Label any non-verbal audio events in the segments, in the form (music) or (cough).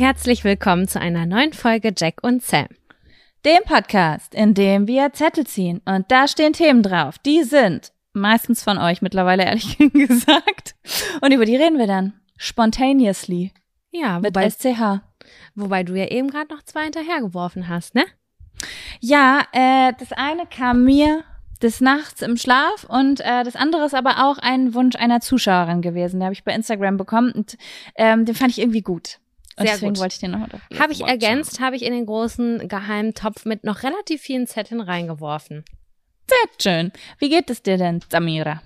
Herzlich willkommen zu einer neuen Folge Jack und Sam. Dem Podcast, in dem wir Zettel ziehen und da stehen Themen drauf. Die sind meistens von euch mittlerweile ehrlich (laughs) gesagt. Und über die reden wir dann spontaneously. Ja, Mit wobei, SCH. wobei du ja eben gerade noch zwei hinterhergeworfen hast, ne? Ja, äh, das eine kam mir des Nachts im Schlaf und äh, das andere ist aber auch ein Wunsch einer Zuschauerin gewesen. Den habe ich bei Instagram bekommen und ähm, den fand ich irgendwie gut. Und Sehr deswegen gut. wollte ich den noch Habe ich ergänzt, habe ich in den großen geheimen Topf mit noch relativ vielen Zetteln reingeworfen. Sehr schön. Wie geht es dir denn, Samira?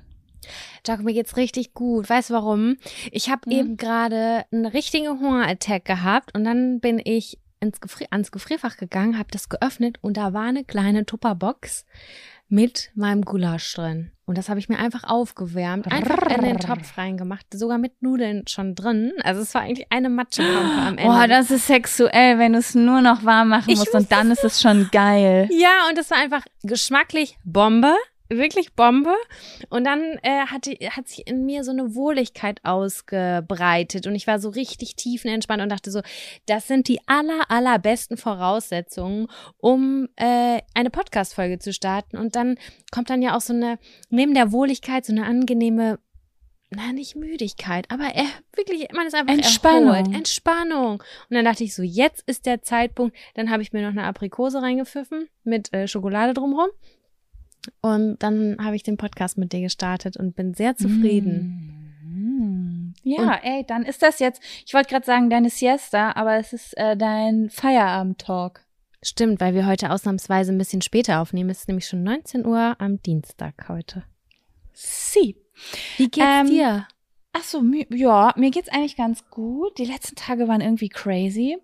Jack, mir geht's richtig gut. Weißt du warum? Ich habe Mhm. eben gerade einen richtigen Hungerattack gehabt und dann bin ich ins Gefri ans Gefrierfach gegangen, habe das geöffnet und da war eine kleine Tupperbox mit meinem Gulasch drin. Und das habe ich mir einfach aufgewärmt, einfach in den Topf reingemacht, sogar mit Nudeln schon drin. Also es war eigentlich eine Matschepampe am Ende. Boah, das ist sexuell, wenn du es nur noch warm machen musst und dann ist es schon geil. Ja, und das war einfach geschmacklich Bombe. Wirklich Bombe. Und dann äh, hatte, hat sich in mir so eine Wohligkeit ausgebreitet und ich war so richtig tiefenentspannt und dachte so, das sind die aller, allerbesten Voraussetzungen, um äh, eine Podcast-Folge zu starten. Und dann kommt dann ja auch so eine, neben der Wohligkeit, so eine angenehme, na, nicht Müdigkeit, aber äh, wirklich, man ist einfach Entspannung. erholt. Entspannung. Und dann dachte ich so, jetzt ist der Zeitpunkt. Dann habe ich mir noch eine Aprikose reingepfiffen mit äh, Schokolade drumherum. Und dann habe ich den Podcast mit dir gestartet und bin sehr zufrieden. Mm. Ja, ey, dann ist das jetzt, ich wollte gerade sagen, deine Siesta, aber es ist äh, dein Feierabend-Talk. Stimmt, weil wir heute ausnahmsweise ein bisschen später aufnehmen. Es ist nämlich schon 19 Uhr am Dienstag heute. Sie. Wie geht's Ähm, dir? Ach so, ja, mir geht's eigentlich ganz gut. Die letzten Tage waren irgendwie crazy.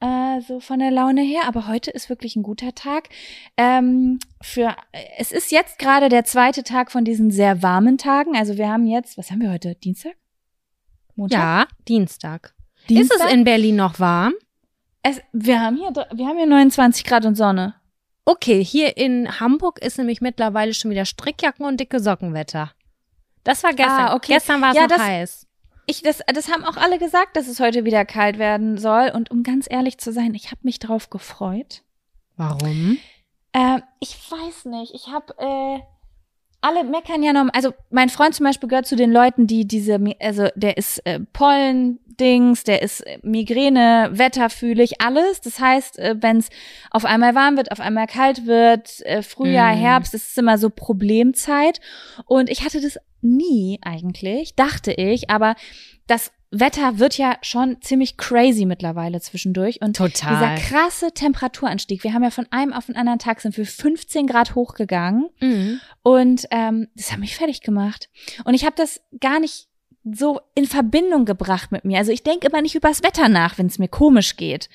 Äh, so von der Laune her, aber heute ist wirklich ein guter Tag. Ähm, für es ist jetzt gerade der zweite Tag von diesen sehr warmen Tagen. Also wir haben jetzt, was haben wir heute? Dienstag? Montag? Ja, Dienstag. Dienstag? Ist es in Berlin noch warm? Es, wir haben hier, wir haben hier 29 Grad und Sonne. Okay, hier in Hamburg ist nämlich mittlerweile schon wieder Strickjacken und dicke Sockenwetter. Das war gestern. Ah, okay. Gestern war es Ja, noch das- heiß. Ich, das, das haben auch alle gesagt, dass es heute wieder kalt werden soll. Und um ganz ehrlich zu sein, ich habe mich drauf gefreut. Warum? Äh, ich weiß nicht. Ich habe äh, alle meckern ja noch. Also mein Freund zum Beispiel gehört zu den Leuten, die diese, also der ist äh, Pollen-Dings, der ist äh, Migräne, wetterfühlig, alles. Das heißt, äh, wenn es auf einmal warm wird, auf einmal kalt wird, äh, Frühjahr, Mhm. Herbst, das ist immer so Problemzeit. Und ich hatte das nie eigentlich, dachte ich, aber das Wetter wird ja schon ziemlich crazy mittlerweile zwischendurch. Und Total. dieser krasse Temperaturanstieg, wir haben ja von einem auf den anderen Tag sind wir 15 Grad hochgegangen Mhm. und ähm, das hat mich fertig gemacht. Und ich habe das gar nicht so in Verbindung gebracht mit mir. Also ich denke immer nicht übers Wetter nach, wenn es mir komisch geht.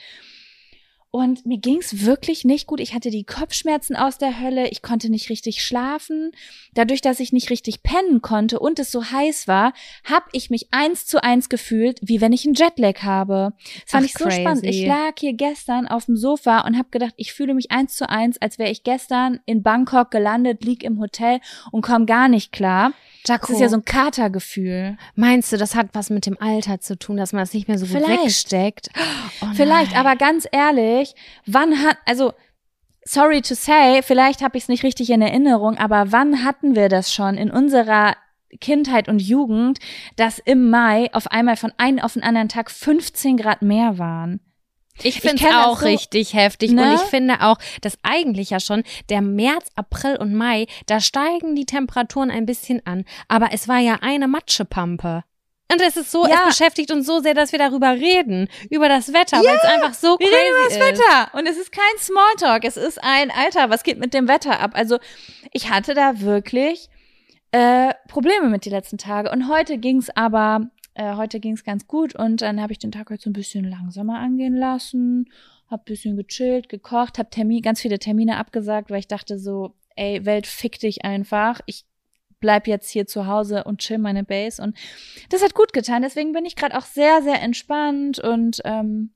Und mir ging's wirklich nicht gut. Ich hatte die Kopfschmerzen aus der Hölle. Ich konnte nicht richtig schlafen. Dadurch, dass ich nicht richtig pennen konnte und es so heiß war, habe ich mich eins zu eins gefühlt, wie wenn ich einen Jetlag habe. Das fand Ach, ich so crazy. spannend. Ich lag hier gestern auf dem Sofa und habe gedacht, ich fühle mich eins zu eins, als wäre ich gestern in Bangkok gelandet, lieg im Hotel und komme gar nicht klar. Jaco, Das ist ja so ein Katergefühl. meinst du, das hat was mit dem Alter zu tun, dass man das nicht mehr so gut Vielleicht. wegsteckt? Oh Vielleicht, aber ganz ehrlich, wann hat, also, sorry to say, vielleicht habe ich es nicht richtig in Erinnerung, aber wann hatten wir das schon in unserer Kindheit und Jugend, dass im Mai auf einmal von einem auf den anderen Tag 15 Grad mehr waren? Ich finde es das auch so, richtig heftig ne? und ich finde auch, dass eigentlich ja schon der März, April und Mai, da steigen die Temperaturen ein bisschen an, aber es war ja eine Matschepampe. Und es ist so, Ja. es beschäftigt uns so sehr, dass wir darüber reden, über das Wetter, weil es einfach so Wir crazy reden über das ist. Wetter. Und es ist kein Smalltalk. Es ist ein, Alter, was geht mit dem Wetter ab? Also, ich hatte da wirklich äh, Probleme mit die letzten Tage. Und heute ging's aber, äh, heute ging's ganz gut. Und dann habe ich den Tag heute so ein bisschen langsamer angehen lassen. Hab bisschen gechillt, gekocht, hab Termin, ganz viele Termine abgesagt, weil ich dachte so, ey, Welt, fick dich einfach. Ich bleib jetzt hier zu Hause und chill meine Base. Und das hat gut getan. Deswegen bin ich gerade auch sehr, sehr entspannt und ähm,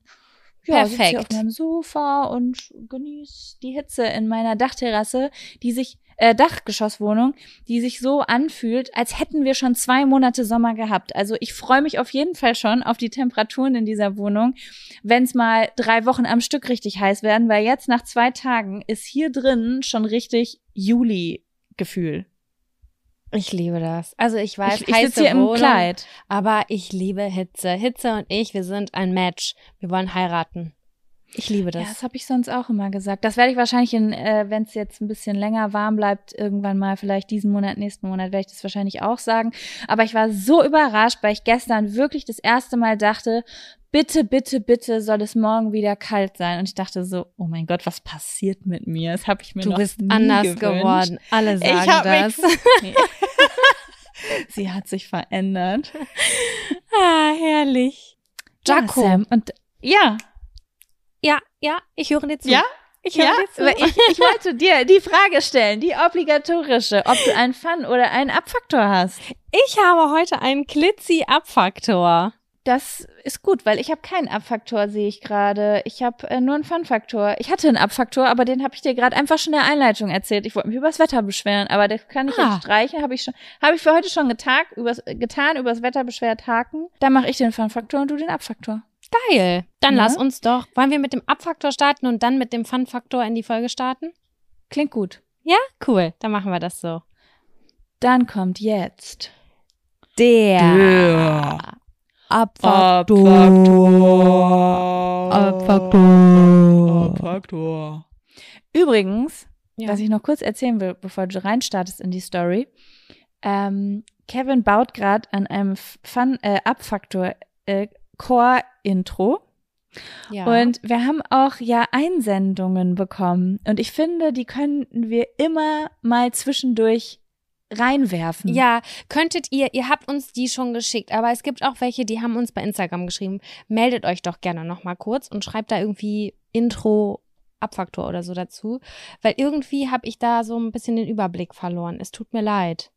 ja, sitz hier auf Perfekt. meinem Sofa und genieße die Hitze in meiner Dachterrasse, die sich, äh, Dachgeschosswohnung, die sich so anfühlt, als hätten wir schon zwei Monate Sommer gehabt. Also ich freue mich auf jeden Fall schon auf die Temperaturen in dieser Wohnung, wenn es mal drei Wochen am Stück richtig heiß werden, weil jetzt nach zwei Tagen ist hier drin schon richtig Juli-Gefühl. Ich liebe das. Also ich weiß, Ich, ich sitze hier Wohnung, im Kleid. aber ich liebe Hitze. Hitze und ich, wir sind ein Match. Wir wollen heiraten. Ich liebe das. Ja, das habe ich sonst auch immer gesagt. Das werde ich wahrscheinlich, in, äh, wenn es jetzt ein bisschen länger warm bleibt, irgendwann mal, vielleicht diesen Monat, nächsten Monat, werde ich das wahrscheinlich auch sagen. Aber ich war so überrascht, weil ich gestern wirklich das erste Mal dachte, bitte, bitte, bitte soll es morgen wieder kalt sein. Und ich dachte so, oh mein Gott, was passiert mit mir? Das habe ich mir du noch bist nie anders gewünscht. geworden. Alle sagen Ich hab das. mich. (laughs) Sie hat sich verändert. ah, herrlich. Jaco. Ja. Und ja, Ja, ja, ich höre dir zu. ja, ich höre ja. dir zu. aber Ich, ich wollte dir die Frage stellen, die obligatorische, ob du einen Fun- oder einen Abfaktor hast. Ich habe heute einen Klitzi-Abfaktor. Das ist gut, weil ich habe keinen Abfaktor, sehe ich gerade. Ich habe äh, nur einen Fun-Faktor. Ich hatte einen Abfaktor, aber den habe ich dir gerade einfach schon in der Einleitung erzählt. Ich wollte mich übers Wetter beschweren, aber das kann ich Ah. jetzt streichen. Habe ich schon, habe ich für heute schon getag, übers, getan, übers Wetter beschwert haken. Dann mache ich den Fun-Faktor und du den Abfaktor. Geil. Dann Ja. lass uns doch. Wollen wir mit dem Abfaktor starten und dann mit dem Fun-Faktor in die Folge starten? Klingt gut. Ja, cool. Dann machen wir das so. Dann kommt jetzt Der, Abfaktor. Abfaktor. Abfaktor. Übrigens, Ja. was ich noch kurz erzählen will, bevor du reinstartest in die Story. Ähm, Kevin baut gerade an einem Fun äh, Abfaktor äh, Core Intro Ja. und wir haben auch ja Einsendungen bekommen und ich finde, die können wir immer mal zwischendurch reinwerfen. Ja, könntet ihr, ihr habt uns die schon geschickt, aber es gibt auch welche, die haben uns bei Instagram geschrieben. Meldet euch doch gerne nochmal kurz und schreibt da irgendwie Intro, Abfaktor oder so dazu, weil irgendwie habe ich da so ein bisschen den Überblick verloren. Es tut mir leid.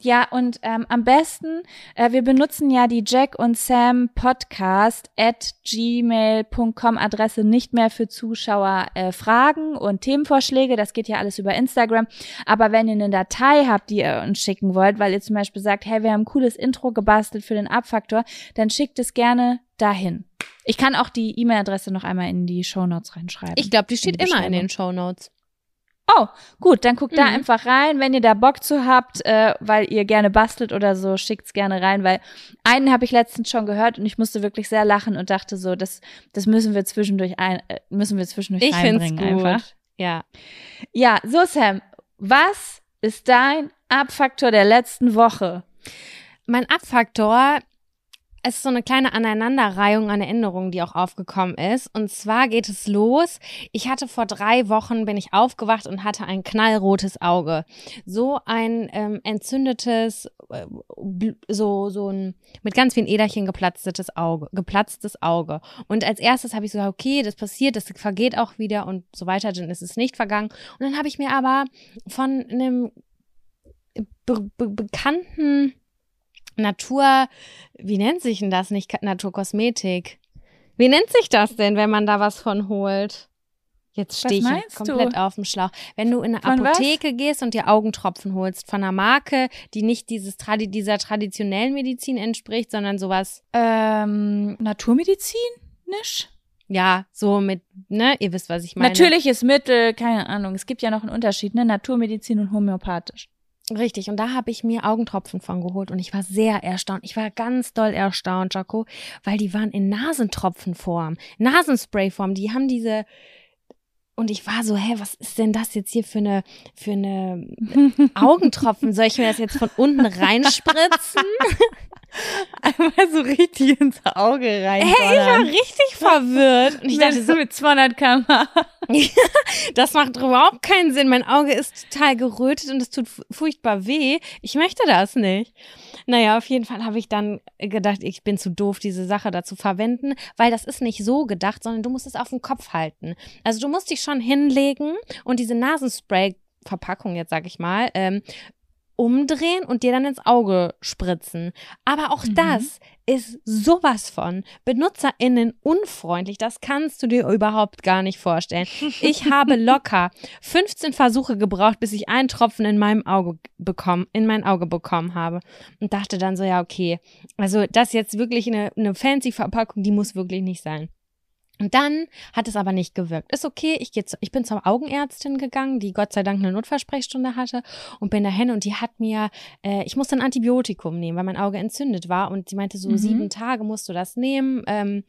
Ja, und ähm, am besten, äh, wir benutzen ja die Jack und Sam Podcast at gmail.com Adresse nicht mehr für Zuschauer äh, Fragen und Themenvorschläge. Das geht ja alles über Instagram. Aber wenn ihr eine Datei habt, die ihr uns schicken wollt, weil ihr zum Beispiel sagt, hey, wir haben ein cooles Intro gebastelt für den Abfaktor, dann schickt es gerne dahin. Ich kann auch die E-Mail-Adresse noch einmal in die Shownotes reinschreiben. Ich glaube, die steht die immer in den Show Notes. Oh, gut, dann guckt da Mhm. einfach rein, wenn ihr da Bock zu habt, äh, weil ihr gerne bastelt oder so, schickt's gerne rein, weil einen habe ich letztens schon gehört und ich musste wirklich sehr lachen und dachte so, das, das müssen wir zwischendurch ein, äh, müssen wir zwischendurch Ich find's reinbringen gut. einfach. Ja. Ja, so Sam, was ist dein Abfaktor der letzten Woche? Mein Abfaktor ist so eine kleine Aneinanderreihung an Erinnerungen, die auch aufgekommen ist. Und zwar geht es los. Ich hatte vor drei Wochen, bin ich aufgewacht und hatte ein knallrotes Auge. So ein ähm, entzündetes, äh, so, so ein mit ganz vielen Äderchen geplatztes Auge, geplatztes Auge. Und als erstes habe ich so, okay, das passiert, das vergeht auch wieder und so weiter, dann ist es nicht vergangen. Und dann habe ich mir aber von einem be be bekannten Natur, wie nennt sich denn das nicht? Naturkosmetik. Wie nennt sich das denn, wenn man da was von holt? Jetzt stehe ich komplett du? auf dem Schlauch. Wenn du in eine Von was? Apotheke gehst und dir Augentropfen holst von einer Marke, die nicht dieses Tradi dieser traditionellen Medizin entspricht, sondern sowas, Ähm, Naturmedizinisch? ja, so mit, ne, ihr wisst, was ich meine. Natürliches Mittel, keine Ahnung. Es gibt ja noch einen Unterschied, ne? Naturmedizin und homöopathisch. Richtig, und da habe ich mir Augentropfen von geholt und ich war sehr erstaunt. Ich war ganz doll erstaunt, Jaco, weil die waren in Nasentropfenform, Nasensprayform. Die haben diese und ich war so, hä, was ist denn das jetzt hier für eine für eine (laughs) Augentropfen? Soll ich mir das jetzt von unten (laughs) reinspritzen? (laughs) Einmal so richtig ins Auge rein. Hey, ich war richtig verwirrt und ich dachte so, mit 200 km (laughs) das macht überhaupt keinen Sinn. Mein Auge ist total gerötet und es tut fu- furchtbar weh. Ich möchte das nicht. Naja, auf jeden Fall habe ich dann gedacht, ich bin zu doof, diese Sache da zu verwenden, weil das ist nicht so gedacht, sondern du musst es auf den Kopf halten. Also du musst dich schon hinlegen und diese Nasenspray-Verpackung, jetzt sag ich mal, ähm, umdrehen und dir dann ins Auge spritzen. Aber auch Mhm. das ist sowas von BenutzerInnen unfreundlich. Das kannst du dir überhaupt gar nicht vorstellen. Ich habe (laughs) locker 15 Versuche gebraucht, bis ich einen Tropfen in meinem Auge bekommen, in mein Auge bekommen habe. Und dachte dann so, ja, okay. Also, das ist jetzt wirklich eine, eine fancy Verpackung, die muss wirklich nicht sein. Und dann hat es aber nicht gewirkt. Ist okay, ich, geh zu, ich bin zur Augenärztin gegangen, die Gott sei Dank eine Notfallsprechstunde hatte und bin dahin und die hat mir, äh, ich musste ein Antibiotikum nehmen, weil mein Auge entzündet war und sie meinte so, Mhm. sieben Tage musst du das nehmen. Ähm,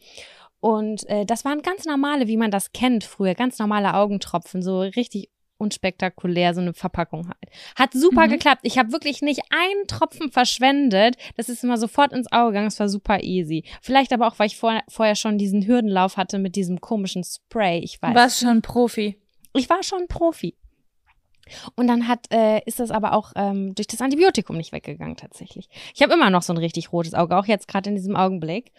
und äh, das waren ganz normale, wie man das kennt früher, ganz normale Augentropfen, so richtig unspektakulär, so eine Verpackung halt. Hat super Mhm. geklappt. Ich habe wirklich nicht einen Tropfen verschwendet. Das ist immer sofort ins Auge gegangen. Es war super easy. Vielleicht aber auch, weil ich vor, vorher schon diesen Hürdenlauf hatte mit diesem komischen Spray. Ich weiß. Was schon Profi. Ich war schon Profi. Und dann hat, äh, ist das aber auch ähm, durch das Antibiotikum nicht weggegangen tatsächlich. Ich habe immer noch so ein richtig rotes Auge, auch jetzt gerade in diesem Augenblick.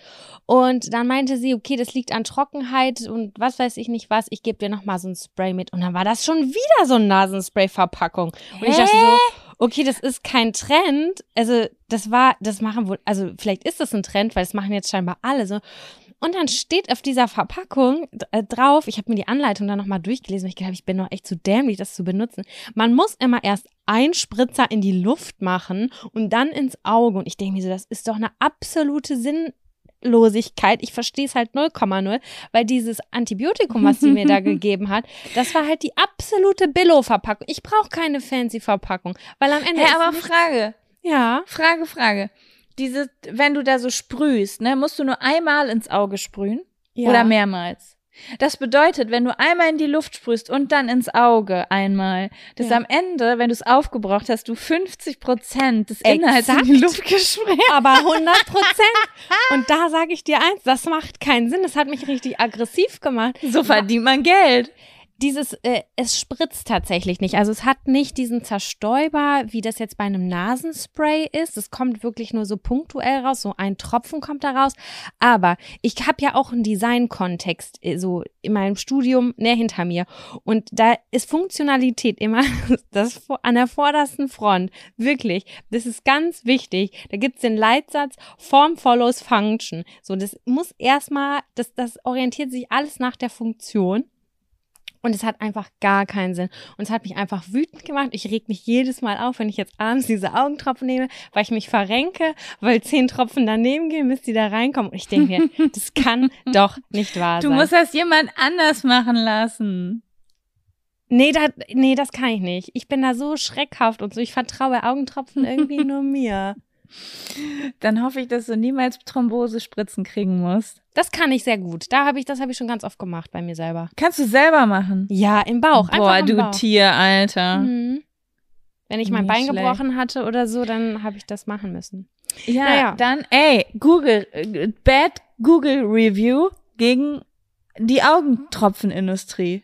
Und dann meinte sie, okay, das liegt an Trockenheit und was weiß ich nicht was, ich gebe dir noch mal so ein Spray mit. Und dann war das schon wieder so eine Nasenspray-Verpackung. Und ich dachte so, okay, das ist kein Trend. Also das war, das machen wohl, also vielleicht ist das ein Trend, weil das machen jetzt scheinbar alle so. Und dann steht auf dieser Verpackung äh, drauf, ich habe mir die Anleitung dann nochmal durchgelesen, weil ich gedacht, ich bin noch echt zu dämlich, das zu benutzen. Man muss immer erst einen Spritzer in die Luft machen und dann ins Auge. Und ich denke mir so, das ist doch eine absolute Sinnlosigkeit. Ich verstehe es halt 0,0, weil dieses Antibiotikum, was sie mir da (laughs) gegeben hat, das war halt die absolute Billo-Verpackung. Ich brauche keine fancy Verpackung, weil am Ende ist aber Frage, ja, Frage, Frage. Diese, wenn du da so sprühst, ne, musst du nur einmal ins Auge sprühen ja. oder mehrmals. Das bedeutet, wenn du einmal in die Luft sprühst und dann ins Auge einmal, dass Ja. am Ende, wenn du es aufgebraucht hast, du 50 Prozent des Inhalts in Exakt. die Luft gesprüht aber 100 Prozent. (laughs) Und da sage ich dir eins, das macht keinen Sinn. Das hat mich richtig aggressiv gemacht. So verdient man Geld. Dieses, äh, es spritzt tatsächlich nicht. Also es hat nicht diesen Zerstäuber, wie das jetzt bei einem Nasenspray ist. Es kommt wirklich nur so punktuell raus. So ein Tropfen kommt da raus. Aber ich habe ja auch einen Design-Kontext äh, so in meinem Studium näher hinter mir. Und da ist Funktionalität immer (laughs) das an der vordersten Front. Wirklich. Das ist ganz wichtig. Da gibt's den Leitsatz Form follows Function. So, das muss erstmal, das, das orientiert sich alles nach der Funktion. Und es hat einfach gar keinen Sinn. Und es hat mich einfach wütend gemacht. Ich reg mich jedes Mal auf, wenn ich jetzt abends diese Augentropfen nehme, weil ich mich verrenke, weil zehn Tropfen daneben gehen, bis die da reinkommen. Und ich denke mir, (laughs) das kann doch nicht wahr Du sein. musst das jemand anders machen lassen. nee, da, nee, das kann ich nicht. Ich bin da so schreckhaft und so. Ich vertraue Augentropfen irgendwie nur mir. Dann hoffe ich, dass du niemals Thrombosespritzen kriegen musst. Das kann ich sehr gut. Da habe ich, das habe ich schon ganz oft gemacht bei mir selber. Kannst du selber machen. Ja, im Bauch. einfach Boah, im du Bauch. Tier, Alter. Mhm. Wenn ich mein Nicht Bein schlecht. gebrochen hatte oder so, dann habe ich das machen müssen. Ja, Naja. dann, ey, Google, äh, Bad Google Review gegen die Augentropfenindustrie.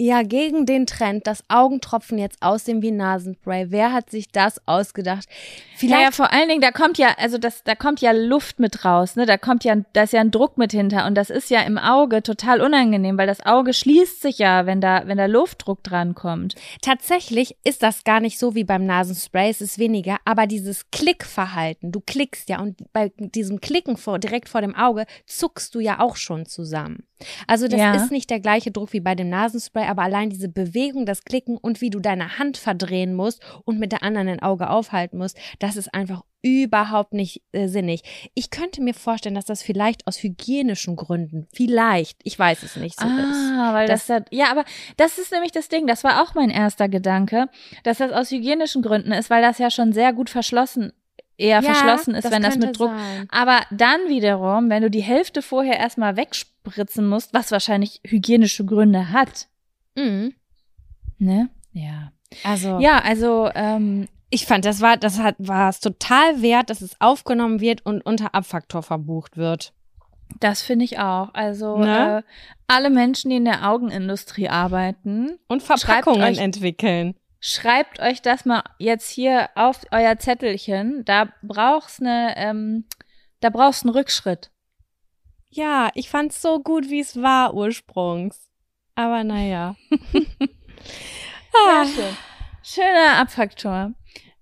Ja, gegen den Trend, dass Augentropfen jetzt aussehen wie Nasenspray. Wer hat sich das ausgedacht? Vielleicht. vor allen Dingen, da kommt ja, also das, da kommt ja Luft mit raus, ne? Da kommt ja, da ist ja ein Druck mit hinter und das ist ja im Auge total unangenehm, weil das Auge schließt sich ja, wenn da, wenn da Luftdruck dran kommt. Tatsächlich ist das gar nicht so wie beim Nasenspray, es ist weniger, aber dieses Klickverhalten, du klickst ja und bei diesem Klicken vor, direkt vor dem Auge zuckst du ja auch schon zusammen. Also das Ja. ist nicht der gleiche Druck wie bei dem Nasenspray, aber allein diese Bewegung, das Klicken und wie du deine Hand verdrehen musst und mit der anderen ein Auge aufhalten musst, das ist einfach überhaupt nicht äh, sinnig. Ich könnte mir vorstellen, dass das vielleicht aus hygienischen Gründen, vielleicht, ich weiß es nicht, so ist. ah, weil das, Das- da, ja, aber das ist nämlich das Ding, das war auch mein erster Gedanke, dass das aus hygienischen Gründen ist, weil das ja schon sehr gut verschlossen, eher Ja, verschlossen ist, wenn das mit Druck sein. Aber dann wiederum, wenn du die Hälfte vorher erstmal wegspritzen musst, was wahrscheinlich hygienische Gründe hat, Mhm. ne? Ja. Also Ja, also, ähm, Ich fand, das war, das hat, war es total wert, dass es aufgenommen wird und unter Abfaktor verbucht wird. das finde ich auch. Also, Ne? äh, alle Menschen, die in der Augenindustrie arbeiten, Und Schreibt Verpackungen euch- entwickeln. schreibt euch das mal jetzt hier auf euer Zettelchen. Da brauchst ne, ähm, da brauchst einen Rückschritt. Ja, ich fand's so gut, wie es war ursprungs. Aber naja. Ja, schön. Schöner Abfaktor.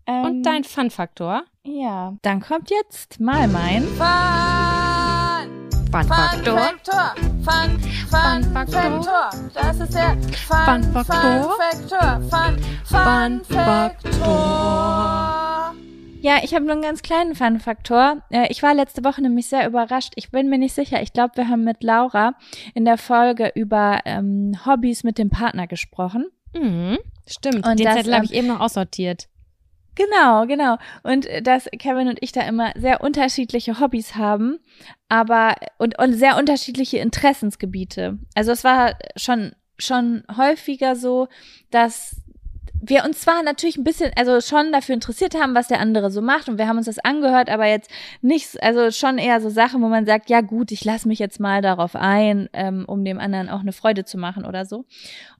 Ähm, Und dein Fun-Faktor? Ja, dann kommt jetzt mal mein Fun, Fun-Faktor. Faktor. Fun, Fun, Fun Faktor. Faktor. Das ist der Fun, Fun Faktor. Faktor. Fun, Fun Fun Faktor. Ja, ich habe nur einen ganz kleinen Fun-Faktor. Äh, Ich war letzte Woche nämlich sehr überrascht. Ich bin mir nicht sicher. Ich glaube, wir haben mit Laura in der Folge über ähm, Hobbys mit dem Partner gesprochen. Mhm. Stimmt. Und Den Zettel habe ähm, ich eben noch aussortiert. Genau, genau. Und äh, dass Kevin und ich da immer sehr unterschiedliche Hobbys haben, aber und, und sehr unterschiedliche Interessensgebiete. Also es war schon schon häufiger so, dass wir uns zwar natürlich ein bisschen, also schon dafür interessiert haben, was der andere so macht und wir haben uns das angehört, aber jetzt nicht, also schon eher so Sachen, wo man sagt, ja gut, ich lasse mich jetzt mal darauf ein, ähm, um dem anderen auch eine Freude zu machen oder so.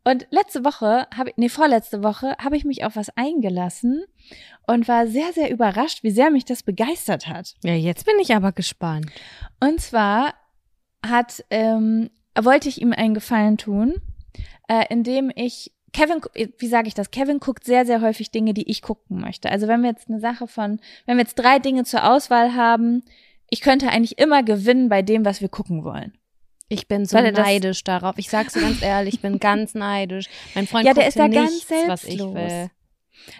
Und letzte Woche, habe nee, vorletzte Woche, habe ich mich auf was eingelassen und war sehr, sehr überrascht, wie sehr mich das begeistert hat. Ja, jetzt bin ich aber gespannt. Und zwar hat, ähm, wollte ich ihm einen Gefallen tun, äh, indem ich Kevin, wie sage ich das? Kevin guckt sehr, sehr häufig Dinge, die ich gucken möchte. Also wenn wir jetzt eine Sache von, wenn wir jetzt drei Dinge zur Auswahl haben, ich könnte eigentlich immer gewinnen bei dem, was wir gucken wollen. Ich bin so neidisch darauf. Ich sag's dir ganz ehrlich, ich bin (laughs) ganz neidisch. Mein Freund Ja, der ist da nichts, ganz was ich selbstlos. will.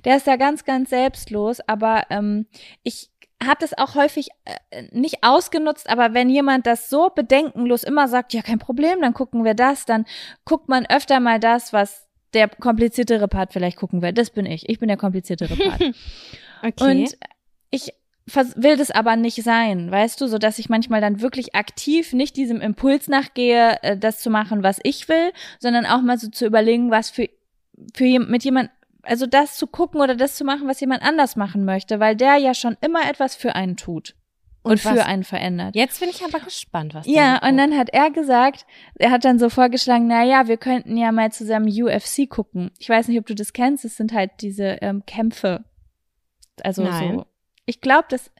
Der ist da ganz, ganz selbstlos, aber ähm, ich habe das auch häufig äh, nicht ausgenutzt, aber wenn jemand das so bedenkenlos immer sagt, ja, kein Problem, dann gucken wir das, dann guckt man öfter mal das, was der kompliziertere Part vielleicht gucken will. Das bin ich. Ich bin der kompliziertere Part. (laughs) Okay. Und ich will das aber nicht sein, weißt du, so dass ich manchmal dann wirklich aktiv nicht diesem Impuls nachgehe, äh, das zu machen, was ich will, sondern auch mal so zu überlegen, was für für mit jemand also das zu gucken oder das zu machen, was jemand anders machen möchte, weil der ja schon immer etwas für einen tut und, Und für einen verändert. Jetzt bin ich aber gespannt, was Ja, und dann hat er gesagt, er hat dann so vorgeschlagen, na ja, wir könnten ja mal zusammen UFC gucken. Ich weiß nicht, ob du das kennst, es sind halt diese ähm, Kämpfe. Also Nein. so. Ich glaube, das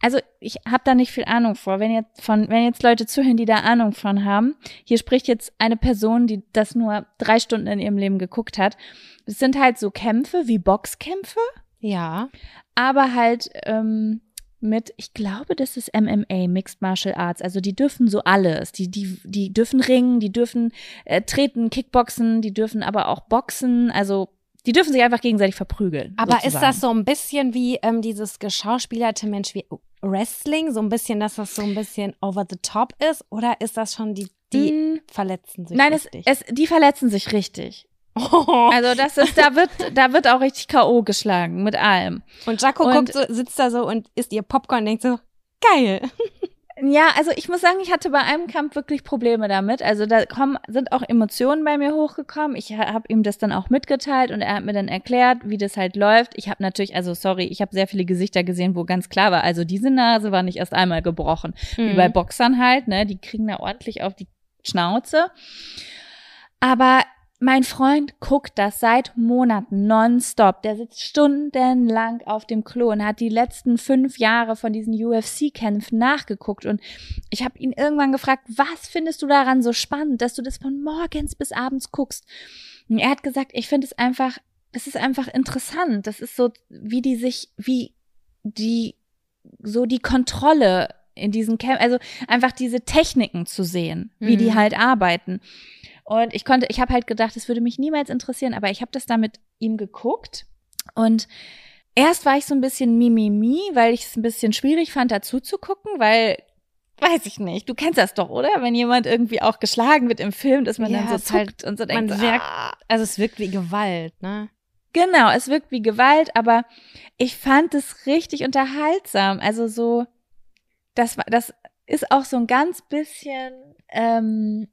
also ich habe da nicht viel Ahnung vor. Wenn jetzt von wenn jetzt Leute zuhören, die da Ahnung von haben, hier spricht jetzt eine Person, die das nur drei Stunden in ihrem Leben geguckt hat. Es sind halt so Kämpfe wie Boxkämpfe, Ja. aber halt ähm, mit, ich glaube, das ist MMA, Mixed Martial Arts. Also die dürfen so alles. Die, die, die dürfen ringen, die dürfen äh, treten, Kickboxen, die dürfen aber auch boxen. Also die dürfen sich einfach gegenseitig verprügeln. Aber ist sozusagen. das so ein bisschen wie ähm, dieses geschauspielerte Mensch wie Wrestling? So ein bisschen, dass das so ein bisschen over the top ist? Oder ist das schon die, die Mm, verletzen sich Nein, es, richtig? es, die verletzen sich richtig. Oh. Also das ist, da wird, da wird auch richtig K.O. geschlagen mit allem. Und Jaco und- guckt so, sitzt da so und isst ihr Popcorn und denkt so, geil. Ja, also ich muss sagen, ich hatte bei einem Kampf wirklich Probleme damit. Also da kommen, sind auch Emotionen bei mir hochgekommen. Ich habe ihm das dann auch mitgeteilt und er hat mir dann erklärt, wie das halt läuft. Ich habe natürlich, also sorry, ich habe sehr viele Gesichter gesehen, wo ganz klar war, also diese Nase war nicht erst einmal gebrochen. Wie Mhm. bei Boxern halt, ne? Die kriegen da ordentlich auf die Schnauze. Aber mein Freund guckt das seit Monaten nonstop. Der sitzt stundenlang auf dem Klo und hat die letzten fünf Jahre von diesen UFC-Kämpfen nachgeguckt. Und ich habe ihn irgendwann gefragt, was findest du daran so spannend, dass du das von morgens bis abends guckst? Und er hat gesagt, ich finde es einfach, es ist einfach interessant. Das ist so, wie die sich, wie die, so die Kontrolle in diesen Kämpfen, also einfach diese Techniken zu sehen, wie die Mhm. halt arbeiten. Und ich konnte, ich habe halt gedacht, es würde mich niemals interessieren, aber ich habe das da mit ihm geguckt und erst war ich so ein bisschen mimimi, weil ich es ein bisschen schwierig fand, dazu zu gucken, weil weiß ich nicht, du kennst das doch, oder? Wenn jemand irgendwie auch geschlagen wird im Film, dass man Ja, dann so es halt- zuckt und so man denkt, so, wirkt- ah. Also es wirkt wie Gewalt, ne? Genau, es wirkt wie Gewalt, aber ich fand es richtig unterhaltsam. Also so, das war, das ist auch so ein ganz bisschen, ähm,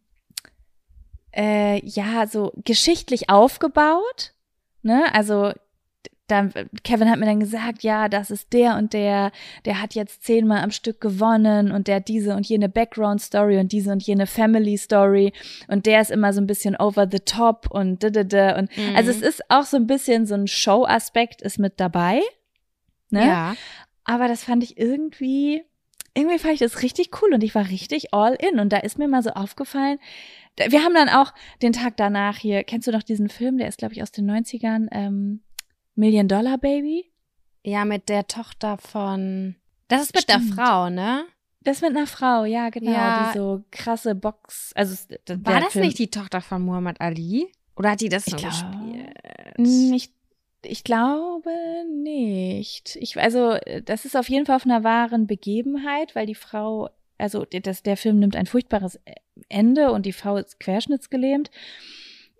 äh, ja, so geschichtlich aufgebaut. Ne? Also dann, Kevin hat mir dann gesagt, ja, das ist der und der, der hat jetzt zehnmal am Stück gewonnen und der hat diese und jene Background-Story und diese und jene Family-Story und der ist immer so ein bisschen over the top und da, da, da. Und Mhm. also es ist auch so ein bisschen so ein Show-Aspekt ist mit dabei. Ne? Ja. Aber das fand ich irgendwie, irgendwie fand ich das richtig cool und ich war richtig all in. Und da ist mir mal so aufgefallen, wir haben dann auch den Tag danach hier, kennst du noch diesen Film, der ist, glaube ich, aus den 90ern, ähm, Million Dollar Baby? Ja, mit der Tochter von. Das ist mit Stimmt. der Frau, ne? Das mit einer Frau, ja, genau. Ja. Die so krasse Box. Also, War das Film- nicht die Tochter von Muhammad Ali? Oder hat die das Ich glaub- gespielt? Ich, ich glaube nicht. Ich, also, äh, das ist auf jeden Fall auf einer wahren Begebenheit, weil die Frau, also der- das, der Film nimmt ein furchtbares Ende und die Frau ist querschnittsgelähmt.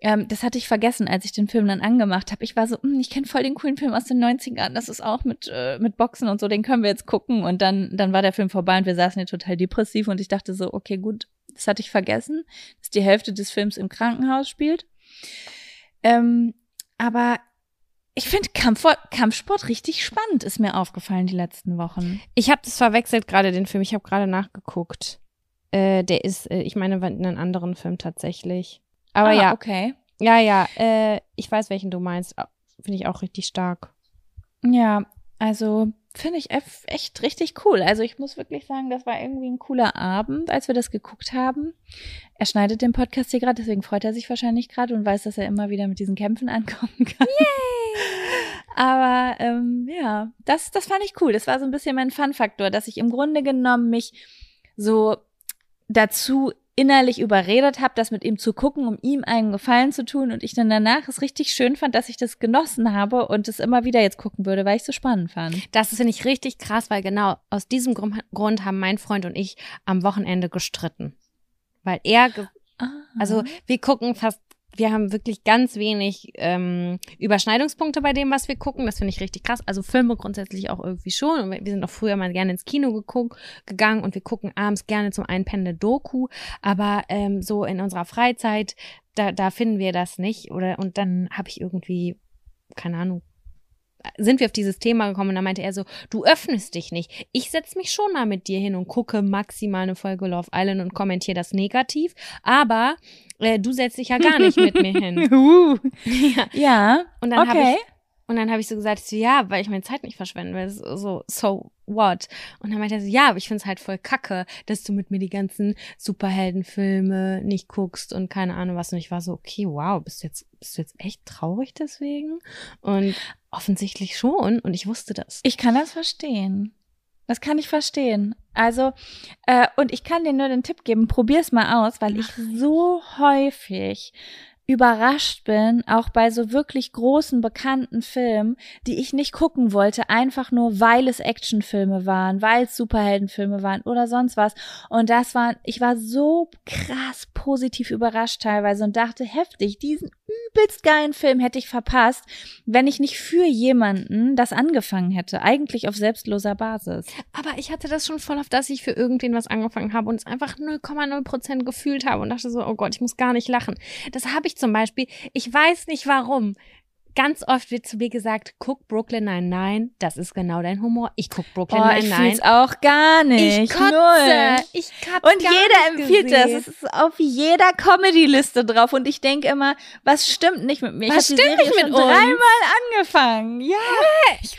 Ähm, das hatte ich vergessen, als ich den Film dann angemacht habe. Ich war so, "Hm, ich kenne voll den coolen Film aus den 90ern. Das ist auch mit, äh, mit Boxen und so, den können wir jetzt gucken. Und dann, dann war der Film vorbei und wir saßen hier total depressiv und ich dachte so, okay, gut, das hatte ich vergessen, dass die Hälfte des Films im Krankenhaus spielt. Ähm, aber ich finde Kampf Kampfsport richtig spannend, ist mir aufgefallen die letzten Wochen. Ich habe das verwechselt gerade, den Film. Ich habe gerade nachgeguckt. Äh, der ist, äh, ich meine, in einem anderen Film tatsächlich. Aber Ah, ja, Okay. ja, ja. Äh, ich weiß, welchen du meinst. Au- Finde ich auch richtig stark. Ja, also finde ich echt richtig cool. Also ich muss wirklich sagen, das war irgendwie ein cooler Abend, als wir das geguckt haben. Er schneidet den Podcast hier gerade, deswegen freut er sich wahrscheinlich gerade und weiß, dass er immer wieder mit diesen Kämpfen (laughs) ankommen kann. Aber ähm, ja, das, das fand ich cool. Das war so ein bisschen mein Fun-Faktor, dass ich im Grunde genommen mich so dazu innerlich überredet habe, das mit ihm zu gucken, um ihm einen Gefallen zu tun und ich dann danach es richtig schön fand, dass ich das genossen habe und es immer wieder jetzt gucken würde, weil ich es so spannend fand. Das finde ich richtig krass, weil genau aus diesem Grund, haben mein Freund und ich am Wochenende gestritten. Weil er, ge- also wir gucken fast, wir haben wirklich ganz wenig ähm, Überschneidungspunkte bei dem, was wir gucken. Das finde ich richtig krass. Also Filme grundsätzlich auch irgendwie schon. Und wir sind auch früher mal gerne ins Kino geguckt, gegangen und wir gucken abends gerne zum Einpennen eine Doku. Aber ähm, so in unserer Freizeit, da, da finden wir das nicht. Oder und dann habe ich irgendwie, keine Ahnung, sind wir auf dieses Thema gekommen und da meinte er so, du öffnest dich nicht. Ich setz mich schon mal mit dir hin und gucke maximal eine Folge Love Island und kommentiere das negativ, aber äh, du setzt dich ja gar nicht mit mir hin. (laughs) Uh. (laughs) ja. Ja, Und dann habe okay. ich und dann habe ich so gesagt, so, ja, weil ich meine Zeit nicht verschwenden will. So, so, so what? Und dann meinte er so, ja, aber ich find's halt voll kacke, dass du mit mir die ganzen Superheldenfilme nicht guckst und keine Ahnung was. Und ich war so, okay, wow, bist du jetzt, bist du jetzt echt traurig deswegen? Und offensichtlich schon. Und ich wusste das. Ich kann das verstehen. Das kann ich verstehen. Also, äh, und ich kann dir nur den Tipp geben, probier's mal aus, weil ich so häufig überrascht bin, auch bei so wirklich großen, bekannten Filmen, die ich nicht gucken wollte, einfach nur, weil es Actionfilme waren, weil es Superheldenfilme waren oder sonst was. Und das war, ich war so krass positiv überrascht teilweise und dachte, heftig, diesen übelst geilen Film hätte ich verpasst, wenn ich nicht für jemanden das angefangen hätte, eigentlich auf selbstloser Basis. Aber ich hatte das schon voll oft, dass ich für irgendwen was angefangen habe und es einfach 0,0 Prozent gefühlt habe und dachte so, oh Gott, ich muss gar nicht lachen. Das habe ich zum Beispiel, ich weiß nicht warum. Ganz oft wird zu mir gesagt, guck Brooklyn Nine-Nine, das ist genau dein Humor. Ich guck Brooklyn Oh, ich Nine-Nine. fühl's auch gar nicht. Ich kotze. Null. Ich hab's Und jeder empfiehlt gesehen. das. Es ist auf jeder Comedy-Liste drauf. Und ich denke immer, was stimmt nicht mit mir? Was ich hab stimmt nicht mit schon uns? dreimal angefangen. Ja. Ich,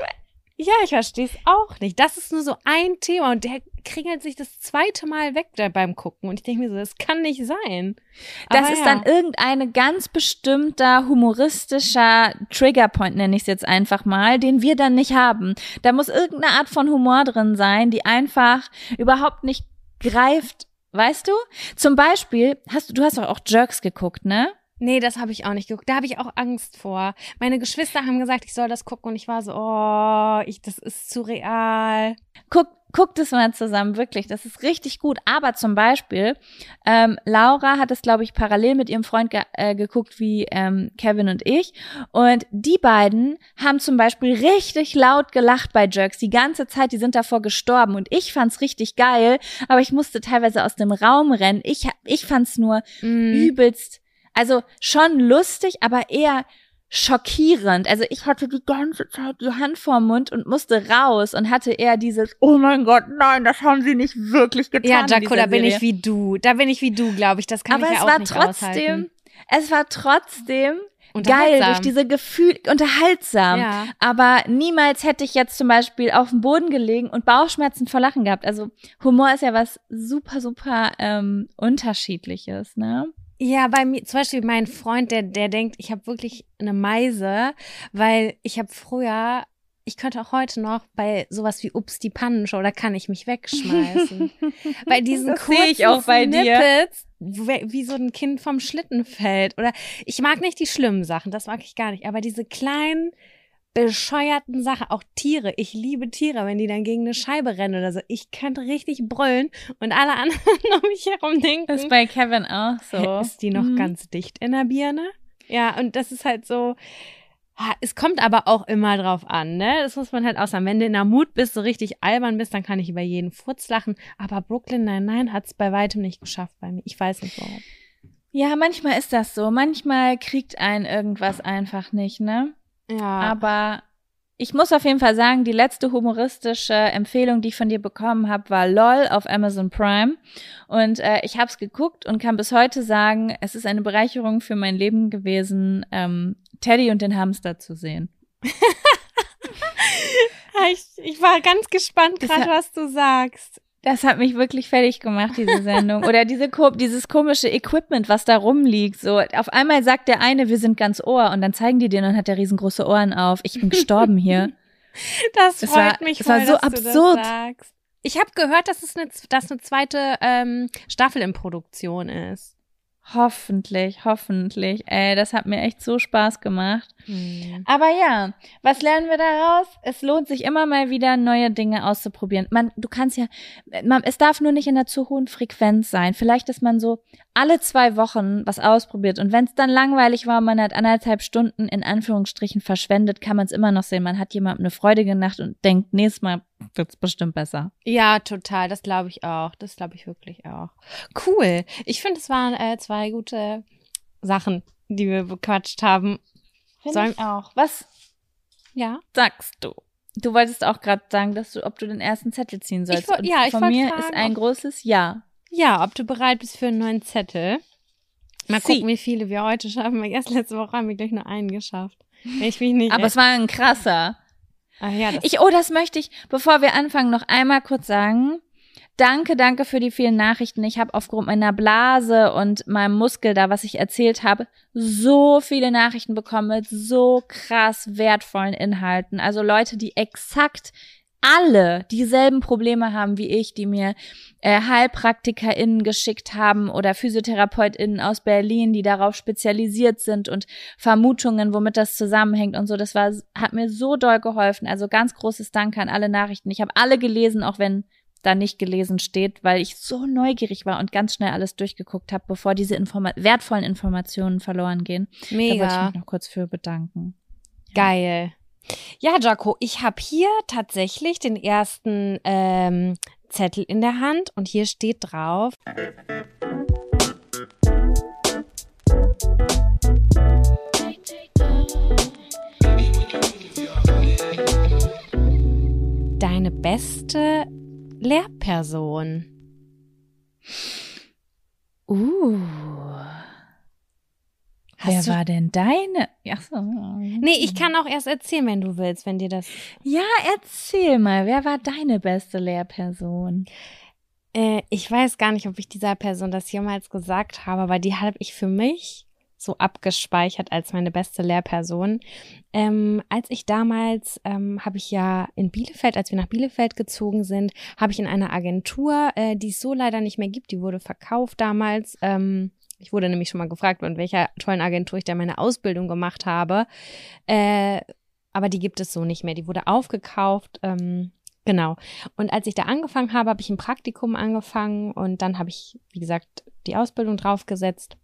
Ja, ich verstehe es auch nicht. Das ist nur so ein Thema und der kringelt sich das zweite Mal weg da beim Gucken. Und ich denke mir so, das kann nicht sein. das Aber ist ja. dann irgendeine ganz bestimmter humoristischer Triggerpoint, nenne ich es jetzt einfach mal, den wir dann nicht haben. Da muss irgendeine Art von Humor drin sein, die einfach überhaupt nicht greift. Weißt du? Zum Beispiel, hast du, du hast doch auch Jerks geguckt, ne? Nee, das habe ich auch nicht geguckt. Da habe ich auch Angst vor. Meine Geschwister haben gesagt, ich soll das gucken und ich war so, oh, ich, das ist zu real. Guck, guckt es mal zusammen, wirklich. Das ist richtig gut. Aber zum Beispiel, ähm, Laura hat es, glaube ich, parallel mit ihrem Freund ge äh, geguckt wie ähm, Kevin und ich. Und die beiden haben zum Beispiel richtig laut gelacht bei Jerks die ganze Zeit. Die sind davor gestorben. Und ich fand's richtig geil, aber ich musste teilweise aus dem Raum rennen. Ich, ich fand's nur Mhm. übelst, also schon lustig, aber eher schockierend. Also ich hatte die ganze Zeit die Hand vorm Mund und musste raus und hatte eher dieses, oh mein Gott, nein, das haben sie nicht wirklich getan. Ja, Jaco, da bin Serie. ich wie du. Da bin ich wie du, glaube ich. Das kann aber ich es ja auch war nicht trotzdem, aushalten. es war trotzdem geil durch diese Gefühl, unterhaltsam. Ja. Aber niemals hätte ich jetzt zum Beispiel auf dem Boden gelegen und Bauchschmerzen vor Lachen gehabt. Also Humor ist ja was super, super ähm, unterschiedliches, ne? Ja, bei mir, zum Beispiel mein Freund, der, der denkt, ich habe wirklich eine Meise, weil ich habe früher ich könnte auch heute noch bei sowas wie Ups die Pannenshow, da kann ich mich wegschmeißen. (laughs) bei diesen Das kurzen ich auch bei dir. Snippets, wie wie so ein Kind vom Schlitten fällt. Oder ich mag nicht die schlimmen Sachen, das mag ich gar nicht. Aber diese kleinen, bescheuerten Sachen, auch Tiere. Ich liebe Tiere, wenn die dann gegen eine Scheibe rennen oder so. Ich könnte richtig brüllen und alle anderen (laughs) um mich herum denken. Das ist bei Kevin auch so. Ist die noch Mhm. ganz dicht in der Birne? Ja, und das ist halt so. Es kommt aber auch immer drauf an, ne? Das muss man halt auch sagen. Wenn du in der Mut bist, so richtig albern bist, dann kann ich über jeden Furz lachen. Aber Brooklyn Nine-Nine hat es bei weitem nicht geschafft bei mir. Ich weiß nicht warum. Ja, manchmal ist das so. Manchmal kriegt ein irgendwas einfach nicht, ne? Ja. Aber ich muss auf jeden Fall sagen, die letzte humoristische Empfehlung, die ich von dir bekommen habe, war LOL auf Amazon Prime. Und äh, ich habe es geguckt und kann bis heute sagen, es ist eine Bereicherung für mein Leben gewesen, ähm, Teddy und den Hamster zu sehen. (laughs) ich, ich war ganz gespannt, gerade was du sagst. Das hat mich wirklich fertig gemacht, diese Sendung. Oder diese, dieses komische Equipment, was da rumliegt. So, auf einmal sagt der eine, wir sind ganz Ohr, und dann zeigen die den und hat der riesengroße Ohren auf. Ich bin gestorben hier. (laughs) Das freut war- mich es war voll, so dass du absurd. Das sagst. Ich habe gehört, dass es eine, dass eine zweite ähm, Staffel in Produktion ist. Hoffentlich, hoffentlich. Ey, das hat mir echt so Spaß gemacht. Aber ja, was lernen wir daraus? Es lohnt sich immer mal wieder neue Dinge auszuprobieren. Man, du kannst ja, man, es darf nur nicht in einer zu hohen Frequenz sein. Vielleicht, dass man so alle zwei Wochen was ausprobiert und wenn es dann langweilig war, man hat anderthalb Stunden in Anführungsstrichen verschwendet, kann man es immer noch sehen. Man hat jemandem eine Freude gemacht und denkt, nächstes Mal wird's bestimmt besser. Ja, total. Das glaube ich auch. Das glaube ich wirklich auch. Cool. Ich finde, es waren äh, zwei gute Sachen, die wir bequatscht haben. Finde Sollen- ich auch. Was Ja. sagst du? Du wolltest auch gerade sagen, dass du, ob du den ersten Zettel ziehen sollst. Und ja, ich von mir fragen, ist ein großes Ja. Ja, ob du bereit bist für einen neuen Zettel. Mal Sie. gucken, wie viele wir heute schaffen. Erst letzte Woche haben wir gleich nur einen geschafft. Ich mich nicht. Aber es war ein krasser. Ach ja, Ich, oh, das möchte ich, bevor wir anfangen, noch einmal kurz sagen. Danke, danke für die vielen Nachrichten. Ich habe aufgrund meiner Blase und meinem Muskel da, was ich erzählt habe, so viele Nachrichten bekommen mit so krass wertvollen Inhalten. Also Leute, die exakt alle dieselben Probleme haben wie ich, die mir äh, HeilpraktikerInnen geschickt haben oder PhysiotherapeutInnen aus Berlin, die darauf spezialisiert sind und Vermutungen, womit das zusammenhängt und so. Das war, hat mir so doll geholfen. Also ganz großes Dank an alle Nachrichten. Ich habe alle gelesen, auch wenn da nicht gelesen steht, weil ich so neugierig war und ganz schnell alles durchgeguckt habe, bevor diese Informa wertvollen Informationen verloren gehen. Da wollte ich mega mich noch kurz für bedanken. geil. Ja, Jaco, ich habe hier tatsächlich den ersten ähm, Zettel in der Hand und hier steht drauf. Deine beste Lehrperson. Uh. Wer Hast du- war denn deine? Ach so. Nee, ich kann auch erst erzählen, wenn du willst, wenn dir das. Ja, erzähl mal, wer war deine beste Lehrperson? Äh, ich weiß gar nicht, ob ich dieser Person das jemals gesagt habe, aber die habe ich für mich so abgespeichert als meine beste Lehrperson. Ähm, als ich damals, ähm, habe ich ja in Bielefeld, als wir nach Bielefeld gezogen sind, habe ich in einer Agentur, äh, die es so leider nicht mehr gibt, die wurde verkauft damals. Ähm, ich wurde nämlich schon mal gefragt, in welcher tollen Agentur ich da meine Ausbildung gemacht habe. Äh, aber die gibt es so nicht mehr. Die wurde aufgekauft. Ähm, genau. Und als ich da angefangen habe, habe ich ein Praktikum angefangen und dann habe ich, wie gesagt, die Ausbildung draufgesetzt.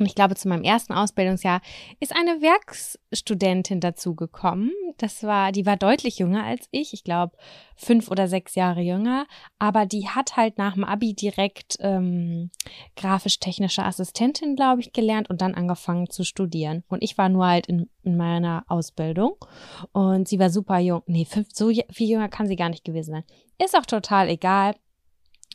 Und ich glaube, zu meinem ersten Ausbildungsjahr ist eine Werkstudentin dazugekommen. Das war, die war deutlich jünger als ich. Ich glaube, fünf oder sechs Jahre jünger. Aber die hat halt nach dem Abi direkt ähm, grafisch-technische Assistentin, glaube ich, gelernt und dann angefangen zu studieren. Und ich war nur halt in, in meiner Ausbildung. Und sie war super jung. Nee, fünf, so viel jünger kann sie gar nicht gewesen sein. Ist auch total egal.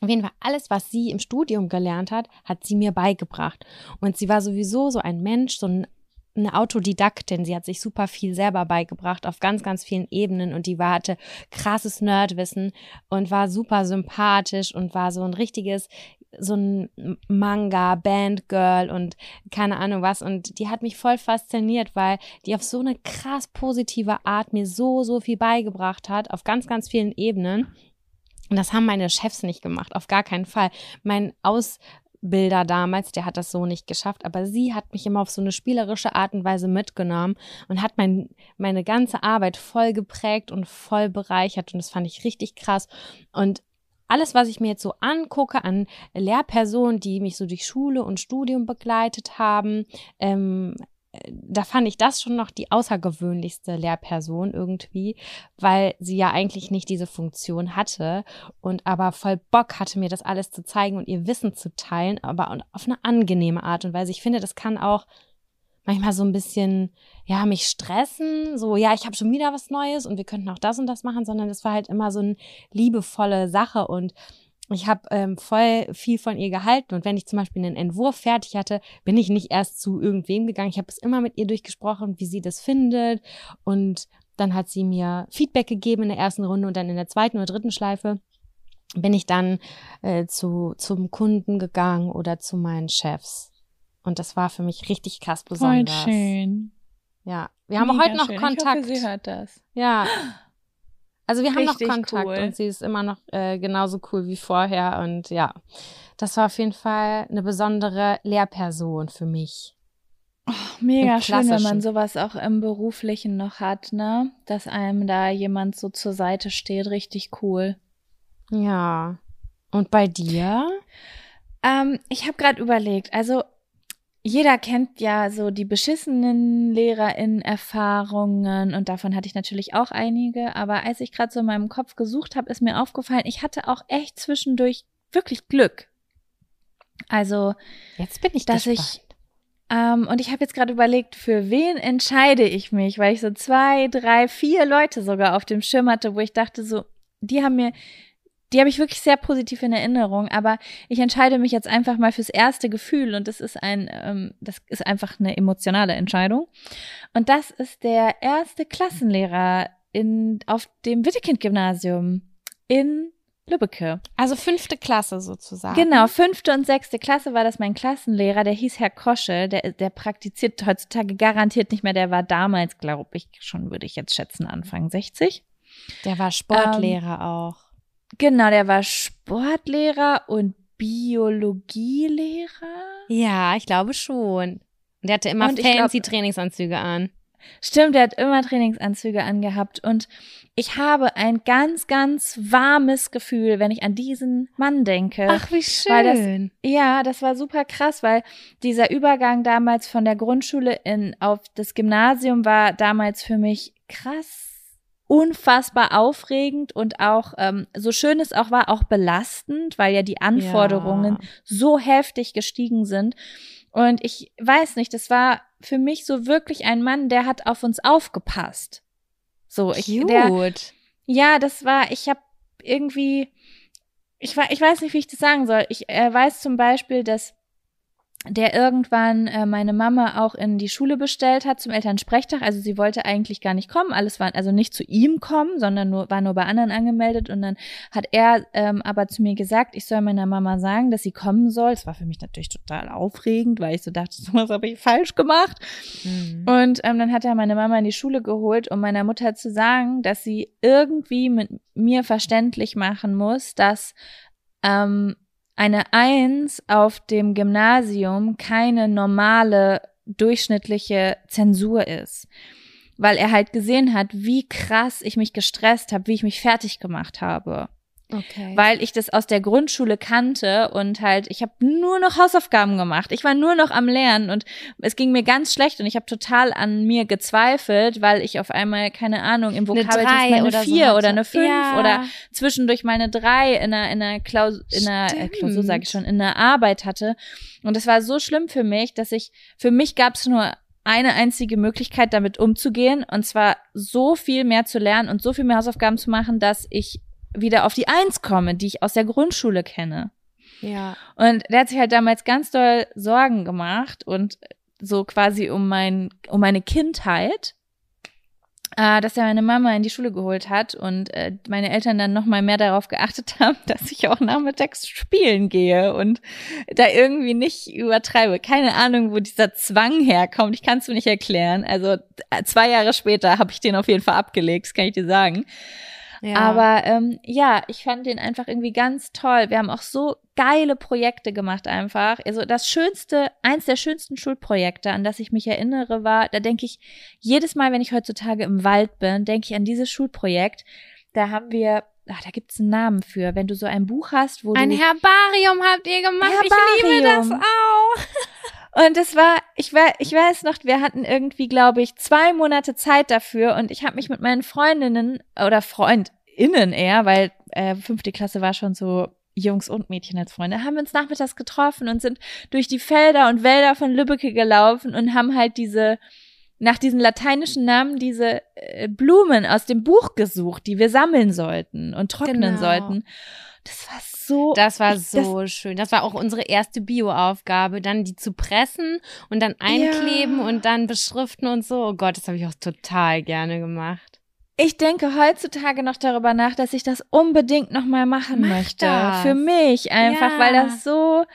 Auf jeden Fall, alles, was sie im Studium gelernt hat, hat sie mir beigebracht. Und sie war sowieso so ein Mensch, so ein, eine Autodidaktin. Sie hat sich super viel selber beigebracht auf ganz, ganz vielen Ebenen und die war, hatte krasses Nerdwissen und war super sympathisch und war so ein richtiges, so ein Manga, Bandgirl und keine Ahnung was. Und die hat mich voll fasziniert, weil die auf so eine krass positive Art mir so, so viel beigebracht hat, auf ganz, ganz vielen Ebenen. Und das haben meine Chefs nicht gemacht, auf gar keinen Fall. Mein Ausbilder damals, der hat das so nicht geschafft, aber sie hat mich immer auf so eine spielerische Art und Weise mitgenommen und hat mein, meine ganze Arbeit voll geprägt und voll bereichert und das fand ich richtig krass. Und alles, was ich mir jetzt so angucke an Lehrpersonen, die mich so durch Schule und Studium begleitet haben, ähm, da fand ich das schon noch die außergewöhnlichste Lehrperson irgendwie, weil sie ja eigentlich nicht diese Funktion hatte und aber voll Bock hatte, mir das alles zu zeigen und ihr Wissen zu teilen, aber auf eine angenehme Art und Weise. Ich finde, das kann auch manchmal so ein bisschen, ja, mich stressen, so, ja, ich habe schon wieder was Neues und wir könnten auch das und das machen, sondern das war halt immer so eine liebevolle Sache und ich habe ähm, voll viel von ihr gehalten und wenn ich zum Beispiel einen Entwurf fertig hatte, bin ich nicht erst zu irgendwem gegangen. Ich habe es immer mit ihr durchgesprochen, wie sie das findet und dann hat sie mir Feedback gegeben in der ersten Runde und dann in der zweiten oder dritten Schleife bin ich dann äh, zu zum Kunden gegangen oder zu meinen Chefs und das war für mich richtig krass besonders. Voll schön. Ja, wir haben heute noch schön. Kontakt. Ich hoffe, sie hört das. Ja, (gasps) also wir haben Richtig noch Kontakt cool. und sie ist immer noch äh, genauso cool wie vorher. Und ja, das war auf jeden Fall eine besondere Lehrperson für mich. Mega Im schön, wenn man sowas auch im Beruflichen noch hat, ne? Dass einem da jemand so zur Seite steht, richtig cool. Ja. Und bei dir? Ähm, ich habe gerade überlegt, also jeder kennt ja so die beschissenen LehrerInnen-Erfahrungen und davon hatte ich natürlich auch einige, aber als ich gerade so in meinem Kopf gesucht habe, ist mir aufgefallen, ich hatte auch echt zwischendurch wirklich Glück. Also Jetzt bin ich Dass gespannt. ich- Ähm, und ich habe jetzt gerade überlegt, für wen entscheide ich mich, weil ich so zwei, drei, vier Leute sogar auf dem Schirm hatte, wo ich dachte, so, die haben mir, die habe ich wirklich sehr positiv in Erinnerung, aber ich entscheide mich jetzt einfach mal fürs erste Gefühl und das ist ein, ähm, das ist einfach eine emotionale Entscheidung. Und das ist der erste Klassenlehrer in, auf dem Wittekind-Gymnasium in Lübbecke. Also fünfte Klasse sozusagen. Genau, fünfte und sechste Klasse war das mein Klassenlehrer, der hieß Herr Kosche, der, der praktiziert heutzutage garantiert nicht mehr, der war damals, glaube ich, schon würde ich jetzt schätzen, Anfang 60. Der war Sportlehrer auch. Genau, der war Sportlehrer und Biologielehrer. Ja, ich glaube schon. Und der hatte immer Und ich glaub- fancy Trainingsanzüge an. Stimmt, der hat immer Trainingsanzüge angehabt und ich habe ein ganz, ganz warmes Gefühl, wenn ich an diesen Mann denke. wie Weil das- Ja, das war super krass, weil dieser Übergang damals von der Grundschule in, auf das Gymnasium war damals für mich krass, unfassbar aufregend und auch, ähm, so schön es auch war, auch belastend, weil ja die Anforderungen Ja. so heftig gestiegen sind. Und ich weiß nicht, das war für mich so wirklich ein Mann, der hat auf uns aufgepasst. So, ich, der, Cute. ja, das war, ich habe irgendwie, ich, ich weiß nicht, wie ich das sagen soll. Ich äh, weiß zum Beispiel, dass der irgendwann äh, meine Mama auch in die Schule bestellt hat zum Elternsprechtag. Also sie wollte eigentlich gar nicht kommen. Alles war also nicht zu ihm kommen, sondern nur war nur bei anderen angemeldet. Und dann hat er ähm, aber zu mir gesagt, ich soll meiner Mama sagen, dass sie kommen soll. Das war für mich natürlich total aufregend, weil ich so dachte, (laughs) sowas habe ich falsch gemacht. Mhm. Und ähm, dann hat er meine Mama in die Schule geholt, um meiner Mutter zu sagen, dass sie irgendwie mit mir verständlich machen muss, dass ähm, eine Eins auf dem Gymnasium keine normale durchschnittliche Zensur ist. Weil er halt gesehen hat, wie krass ich mich gestresst habe, wie ich mich fertig gemacht habe Okay. weil ich das aus der Grundschule kannte und halt ich habe nur noch Hausaufgaben gemacht. Ich war nur noch am Lernen und es ging mir ganz schlecht und ich habe total an mir gezweifelt, weil ich auf einmal keine Ahnung im Eine Vokabeltest mal eine oder so vier hatte. oder eine fünf Ja. oder zwischendurch mal eine drei in einer in einer Klausur in einer äh. Klausur sage ich schon in einer Arbeit hatte und es war so schlimm für mich, dass ich für mich gab es nur eine einzige Möglichkeit, damit umzugehen, und zwar so viel mehr zu lernen und so viel mehr Hausaufgaben zu machen, dass ich wieder auf die Eins komme, die ich aus der Grundschule kenne. ja. Und der hat sich halt damals ganz doll Sorgen gemacht und so quasi um mein, um meine Kindheit. äh, dass er meine Mama in die Schule geholt hat und äh, meine Eltern dann noch mal mehr darauf geachtet (laughs) haben, dass ich auch nachmittags spielen gehe und da irgendwie nicht übertreibe. Keine Ahnung, wo dieser Zwang herkommt. Ich kann es mir nicht erklären. Also äh, zwei Jahre später habe ich den auf jeden Fall abgelegt, das kann ich dir sagen. Ja. Aber ähm, ja, ich fand den einfach irgendwie ganz toll. Wir haben auch so geile Projekte gemacht einfach. Also das schönste, eins der schönsten Schulprojekte, an das ich mich erinnere, war, da denke ich, jedes Mal, wenn ich heutzutage im Wald bin, denke ich an dieses Schulprojekt. Da haben wir, ach, da gibt's einen Namen für, wenn du so ein Buch hast, wo ein du Herbarium habt ihr gemacht. Ich liebe das Herbarium. auch. (laughs) Und es war, ich weiß, ich weiß noch, wir hatten irgendwie, glaube ich, zwei Monate Zeit dafür und ich habe mich mit meinen Freundinnen oder FreundInnen eher, weil äh, fünfte Klasse war schon so Jungs und Mädchen als Freunde, haben wir uns nachmittags getroffen und sind durch die Felder und Wälder von Lübbecke gelaufen und haben halt diese nach diesen lateinischen Namen diese äh, Blumen aus dem Buch gesucht, die wir sammeln sollten und trocknen Genau. sollten. Das war so Das war so schön. Das war auch unsere erste Bio-Aufgabe, dann die zu pressen und dann einkleben Ja. und dann beschriften und so. Oh Gott, das habe ich auch total gerne gemacht. Ich denke heutzutage noch darüber nach, dass ich das unbedingt noch mal machen Mach möchte. das. Für mich einfach, Ja. weil das so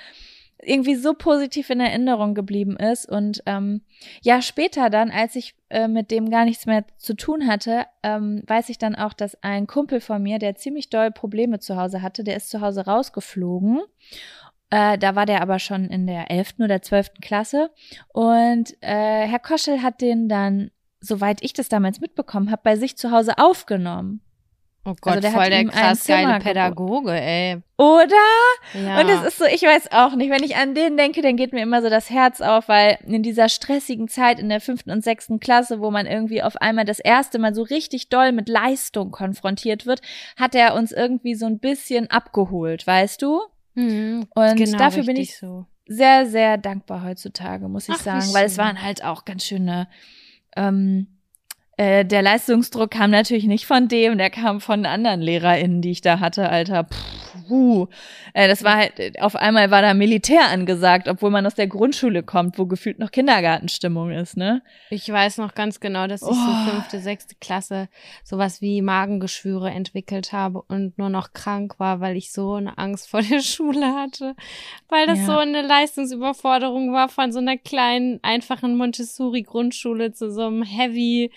irgendwie so positiv in Erinnerung geblieben ist. Und ähm, ja, später dann, als ich äh, mit dem gar nichts mehr zu tun hatte, ähm, weiß ich dann auch, dass ein Kumpel von mir, der ziemlich doll Probleme zu Hause hatte, der ist zu Hause rausgeflogen. Äh, da war der aber schon in der elften oder zwölften Klasse. Und äh, Herr Koschel hat den dann soweit ich das damals mitbekommen habe, bei sich zu Hause aufgenommen. Oh Gott, Also der hat voll der krass geile Pädagoge, ey. Oder? Ja. Und es ist so, ich weiß auch nicht, wenn ich an den denke, dann geht mir immer so das Herz auf, weil in dieser stressigen Zeit in der fünften und sechsten Klasse, wo man irgendwie auf einmal das erste Mal so richtig doll mit Leistung konfrontiert wird, hat er uns irgendwie so ein bisschen abgeholt, weißt du? Mhm, Und genau dafür bin ich so. sehr, sehr dankbar heutzutage, muss ich Ach, sagen, weil es waren halt auch ganz schöne, ähm, äh, der Leistungsdruck kam natürlich nicht von dem, der kam von anderen LehrerInnen, die ich da hatte, Alter. Puh. Äh, das war halt, äh, auf einmal war da Militär angesagt, obwohl man aus der Grundschule kommt, wo gefühlt noch Kindergartenstimmung ist, ne? Ich weiß noch ganz genau, dass ich Oh. so fünfte, sechste Klasse sowas wie Magengeschwüre entwickelt habe und nur noch krank war, weil ich so eine Angst vor der (laughs) Schule hatte. Weil das Ja. so eine Leistungsüberforderung war von so einer kleinen, einfachen Montessori-Grundschule zu so einem heavy,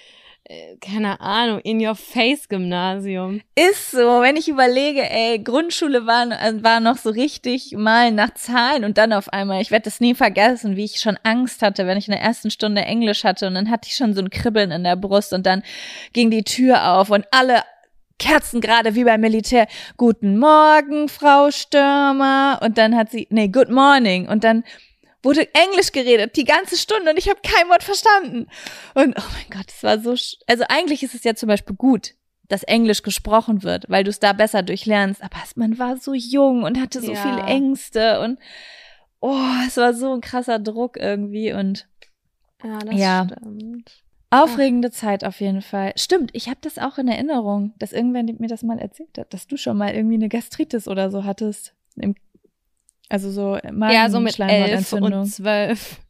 keine Ahnung, in-your-face-Gymnasium. Ist so, wenn ich überlege, ey, Grundschule war, äh, war noch so richtig mal nach Zahlen und dann auf einmal, ich werde das nie vergessen, wie ich schon Angst hatte, wenn ich in der ersten Stunde Englisch hatte und dann hatte ich schon so ein Kribbeln in der Brust und dann ging die Tür auf und alle Kerzen gerade wie beim Militär. Guten Morgen, Frau Stürmer. Und dann hat sie, nee, good morning. Und dann wurde Englisch geredet, die ganze Stunde und ich habe kein Wort verstanden. Und oh mein Gott, es war so, sch also eigentlich ist es ja zum Beispiel gut, dass Englisch gesprochen wird, weil du es da besser durchlernst. Aber man war so jung und hatte so Ja. viele Ängste und oh, es war so ein krasser Druck irgendwie und Ja, das Ja. stimmt. aufregende Zeit auf jeden Fall. Stimmt, ich habe das auch in Erinnerung, dass irgendwer mir das mal erzählt hat, dass du schon mal irgendwie eine Gastritis oder so hattest. Im, also so Ja, so mit elf und zwölf. (laughs)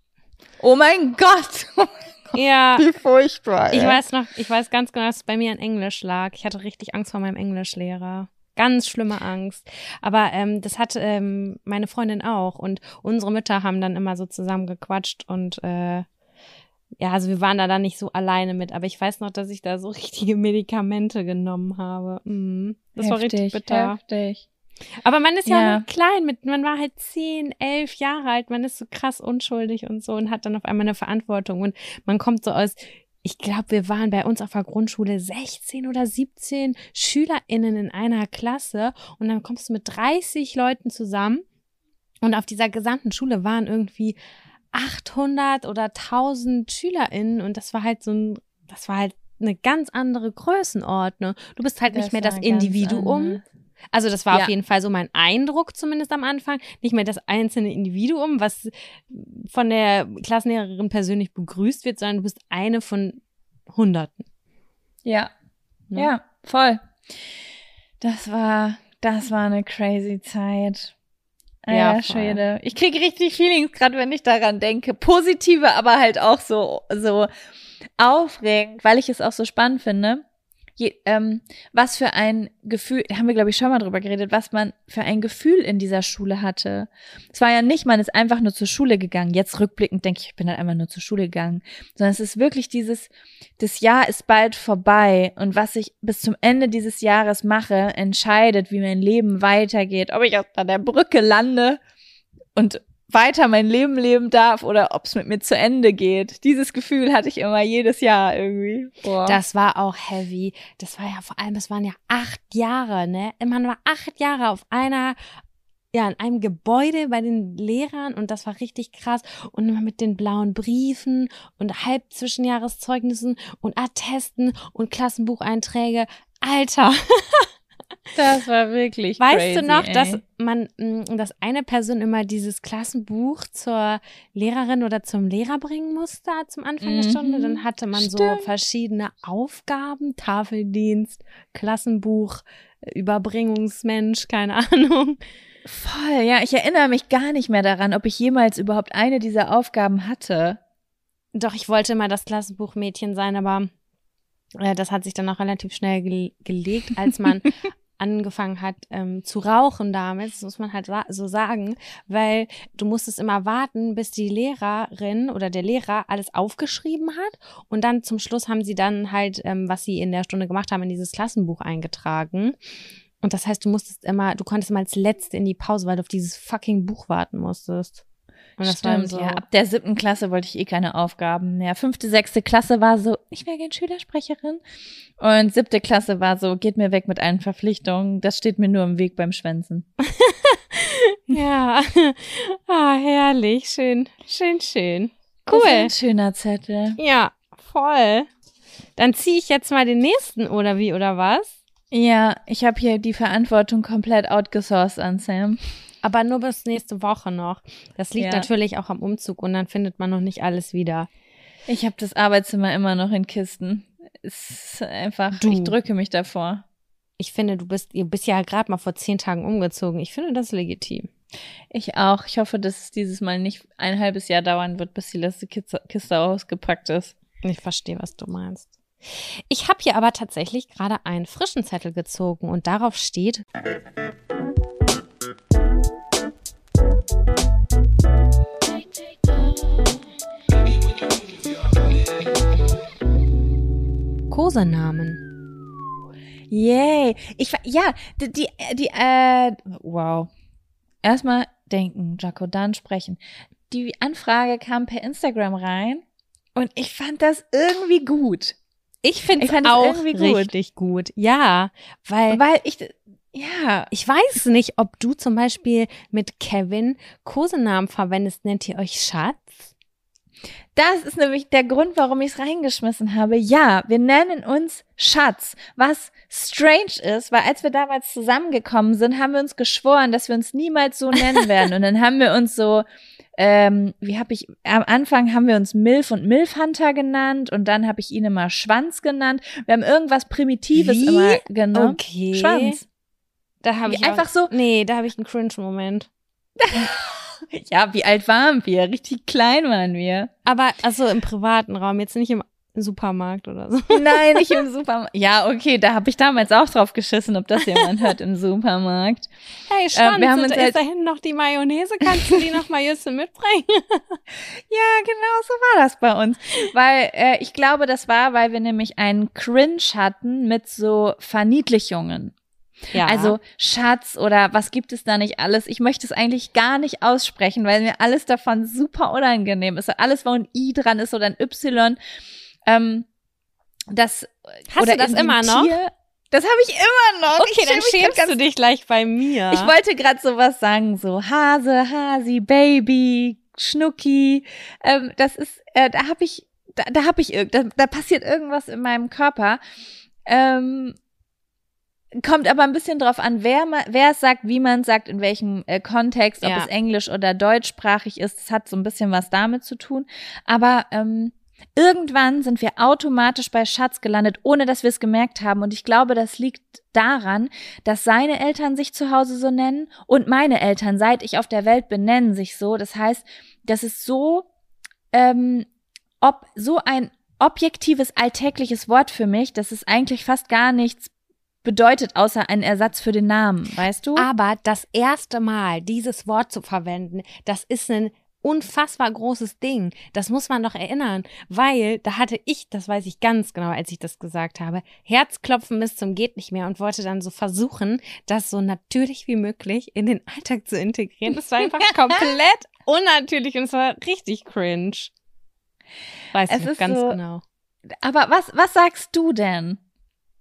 Oh mein Gott! Ja, Wie furchtbar. Ich ey. weiß noch, ich weiß ganz genau, dass es bei mir an Englisch lag. Ich hatte richtig Angst vor meinem Englischlehrer. Ganz schlimme Angst. Aber ähm, das hatte ähm, meine Freundin auch. Und unsere Mütter haben dann immer so zusammengequatscht und äh, ja, also wir waren da dann nicht so alleine mit. Aber ich weiß noch, dass ich da so (laughs) richtige Medikamente genommen habe. Mhm. Das war richtig Heftig, bitter. Heftig. Aber man ist ja, Ja. noch klein, mit, man war halt zehn, elf Jahre alt, man ist so krass unschuldig und so und hat dann auf einmal eine Verantwortung und man kommt so aus, ich glaube, wir waren bei uns auf der Grundschule 16 oder 17 SchülerInnen in einer Klasse und dann kommst du mit 30 Leuten zusammen und auf dieser gesamten Schule waren irgendwie 800 oder 1000 SchülerInnen und das war halt so ein, das war halt eine ganz andere Größenordnung. Du bist halt nicht mehr das Individuum, anders. Also das war Ja. auf jeden Fall so mein Eindruck zumindest am Anfang. Nicht mehr das einzelne Individuum, was von der Klassenlehrerin persönlich begrüßt wird, sondern du bist eine von Hunderten. Ja. Ne? Ja, voll. Das war, das war eine crazy Zeit. Ja, Ja, voll. Schwede. Ich kriege richtig Feelings, gerade wenn ich daran denke. Positive, aber halt auch so, so aufregend, weil ich es auch so spannend finde. Je, ähm, was für ein Gefühl, haben wir glaube ich schon mal drüber geredet, was man für ein Gefühl in dieser Schule hatte. Es war ja nicht, man ist einfach nur zur Schule gegangen. Jetzt rückblickend denke ich, ich bin dann einfach nur zur Schule gegangen. Sondern es ist wirklich dieses, das Jahr ist bald vorbei und was ich bis zum Ende dieses Jahres mache, entscheidet, wie mein Leben weitergeht. Ob ich an der Brücke lande und weiter mein Leben leben darf oder ob es mit mir zu Ende geht. Dieses Gefühl hatte ich immer jedes Jahr irgendwie. Boah. Das war auch heavy. Das war ja vor allem, das waren ja acht Jahre, ne? Man war acht Jahre auf einer, ja, in einem Gebäude bei den Lehrern und das war richtig krass. Und immer mit den blauen Briefen und Halbzwischenjahreszeugnissen und Attesten und Klassenbucheinträge. Alter, (laughs) das war wirklich weißt crazy, du noch, ey. dass man, mh, dass eine Person immer dieses Klassenbuch zur Lehrerin oder zum Lehrer bringen musste zum Anfang der Mhm. Stunde? Dann hatte man so Stimmt. verschiedene Aufgaben, Tafeldienst, Klassenbuch, Überbringungsmensch, keine (laughs) Ahnung. Voll, ja, ich erinnere mich gar nicht mehr daran, ob ich jemals überhaupt eine dieser Aufgaben hatte. Doch, ich wollte immer das Klassenbuchmädchen sein, aber äh, das hat sich dann auch relativ schnell gel gelegt, als man (laughs) angefangen hat ähm, zu rauchen damit, das muss man halt so sagen, weil du musstest immer warten, bis die Lehrerin oder der Lehrer alles aufgeschrieben hat und dann zum Schluss haben sie dann halt, ähm, was sie in der Stunde gemacht haben, in dieses Klassenbuch eingetragen. Und das heißt, du musstest immer, du konntest immer als Letzte in die Pause, weil du auf dieses fucking Buch warten musstest. Und das Stimmt, so, ja. Ab der siebten Klasse wollte ich eh keine Aufgaben mehr. Fünfte, sechste Klasse war so, ich wäre gern Schülersprecherin. Und siebte Klasse war so, geht mir weg mit allen Verpflichtungen. Das steht mir nur im Weg beim Schwänzen. (laughs) Ja, (laughs) ah, herrlich, schön, schön, schön. Cool. ein schöner Zettel. Ja, voll. Dann ziehe ich jetzt mal den nächsten oder wie oder was? Ja, ich habe hier die Verantwortung komplett outgesourced an Sam. Aber nur bis nächste Woche noch. Das liegt Ja. natürlich auch am Umzug und dann findet man noch nicht alles wieder. Ich habe das Arbeitszimmer immer noch in Kisten. Es ist einfach, Du. ich drücke mich davor. Ich finde, du bist, ihr bist ja gerade mal vor zehn Tagen umgezogen. Ich finde das legitim. Ich auch. Ich hoffe, dass es dieses Mal nicht ein halbes Jahr dauern wird, bis die letzte Kiste, Kiste ausgepackt ist. Ich verstehe, was du meinst. Ich habe hier aber tatsächlich gerade einen frischen Zettel gezogen und darauf steht Kosenamen. Yay. Ich ja, die, die, die äh, wow. Erstmal denken, Jaco, dann sprechen. Die Anfrage kam per Instagram rein und ich fand das irgendwie gut. Ich finde es auch irgendwie gut. richtig gut. Ja, weil Weil ich, ja, ich weiß nicht, ob du zum Beispiel mit Kevin Kosenamen verwendest. Nennt ihr euch Schatz? das ist nämlich der Grund, warum ich es reingeschmissen habe. Ja, wir nennen uns Schatz, was strange ist, weil als wir damals zusammengekommen sind, haben wir uns geschworen, dass wir uns niemals so nennen (laughs) werden. Und dann haben wir uns so, ähm, wie habe ich, am Anfang haben wir uns Milf und Milfhunter genannt und dann habe ich ihn immer Schwanz genannt. Wir haben irgendwas Primitives Wie? immer genommen. Okay. Schwanz. Da habe ich einfach auch, so- Nee, da habe ich einen Cringe-Moment. (laughs) Ja, wie alt waren wir? Richtig klein waren wir. Aber also im privaten Raum, jetzt nicht im Supermarkt oder so. (laughs) Nein, nicht im (laughs) Supermarkt. Ja, okay, da habe ich damals auch drauf geschissen, ob das jemand hört im Supermarkt. Hey, Schanz, wir haben uns ist halt- da hinten noch die Mayonnaise. Kannst du die noch mal Jüsse mitbringen? Ja, genau so war das bei uns. Weil äh, ich glaube, das war, weil wir nämlich einen Cringe hatten mit so Verniedlichungen. Ja. Also Schatz oder was gibt es da nicht alles? Ich möchte es eigentlich gar nicht aussprechen, weil mir alles davon super unangenehm ist. Alles, wo ein I dran ist oder ein Y. Ähm, das Hast oder du das immer noch? Tier, das habe ich immer noch. okay, Ich dann schämst ganz du dich gleich bei mir. ich wollte gerade sowas sagen, so Hase, Hasi, Baby, Schnucki. Ähm, das ist, äh, da habe ich, da, da habe ich, da, da passiert irgendwas in meinem Körper. Ähm, kommt aber ein bisschen drauf an, wer, wer es sagt, wie man es sagt, in welchem äh, Kontext, ob Ja. es englisch oder deutschsprachig ist. Das hat so ein bisschen was damit zu tun. Aber ähm, Irgendwann sind wir automatisch bei Schatz gelandet, ohne dass wir es gemerkt haben. Und ich glaube, das liegt daran, dass seine Eltern sich zu Hause so nennen und meine Eltern, seit ich auf der Welt bin, nennen sich so. Das heißt, das ist so, ähm, ob so ein objektives, alltägliches Wort für mich, dass es eigentlich fast gar nichts bedeutet, außer ein Ersatz für den Namen, weißt du? Aber das erste Mal dieses Wort zu verwenden, das ist ein unfassbar großes Ding. Das muss man doch erinnern, weil da hatte ich, das weiß ich ganz genau, als ich das gesagt habe, Herzklopfen bis zum geht nicht mehr und wollte dann so versuchen, das so natürlich wie möglich in den Alltag zu integrieren. Das war einfach (laughs) komplett unnatürlich und es war richtig cringe. Weiß Es ich ganz so- genau. Aber was, was sagst du denn?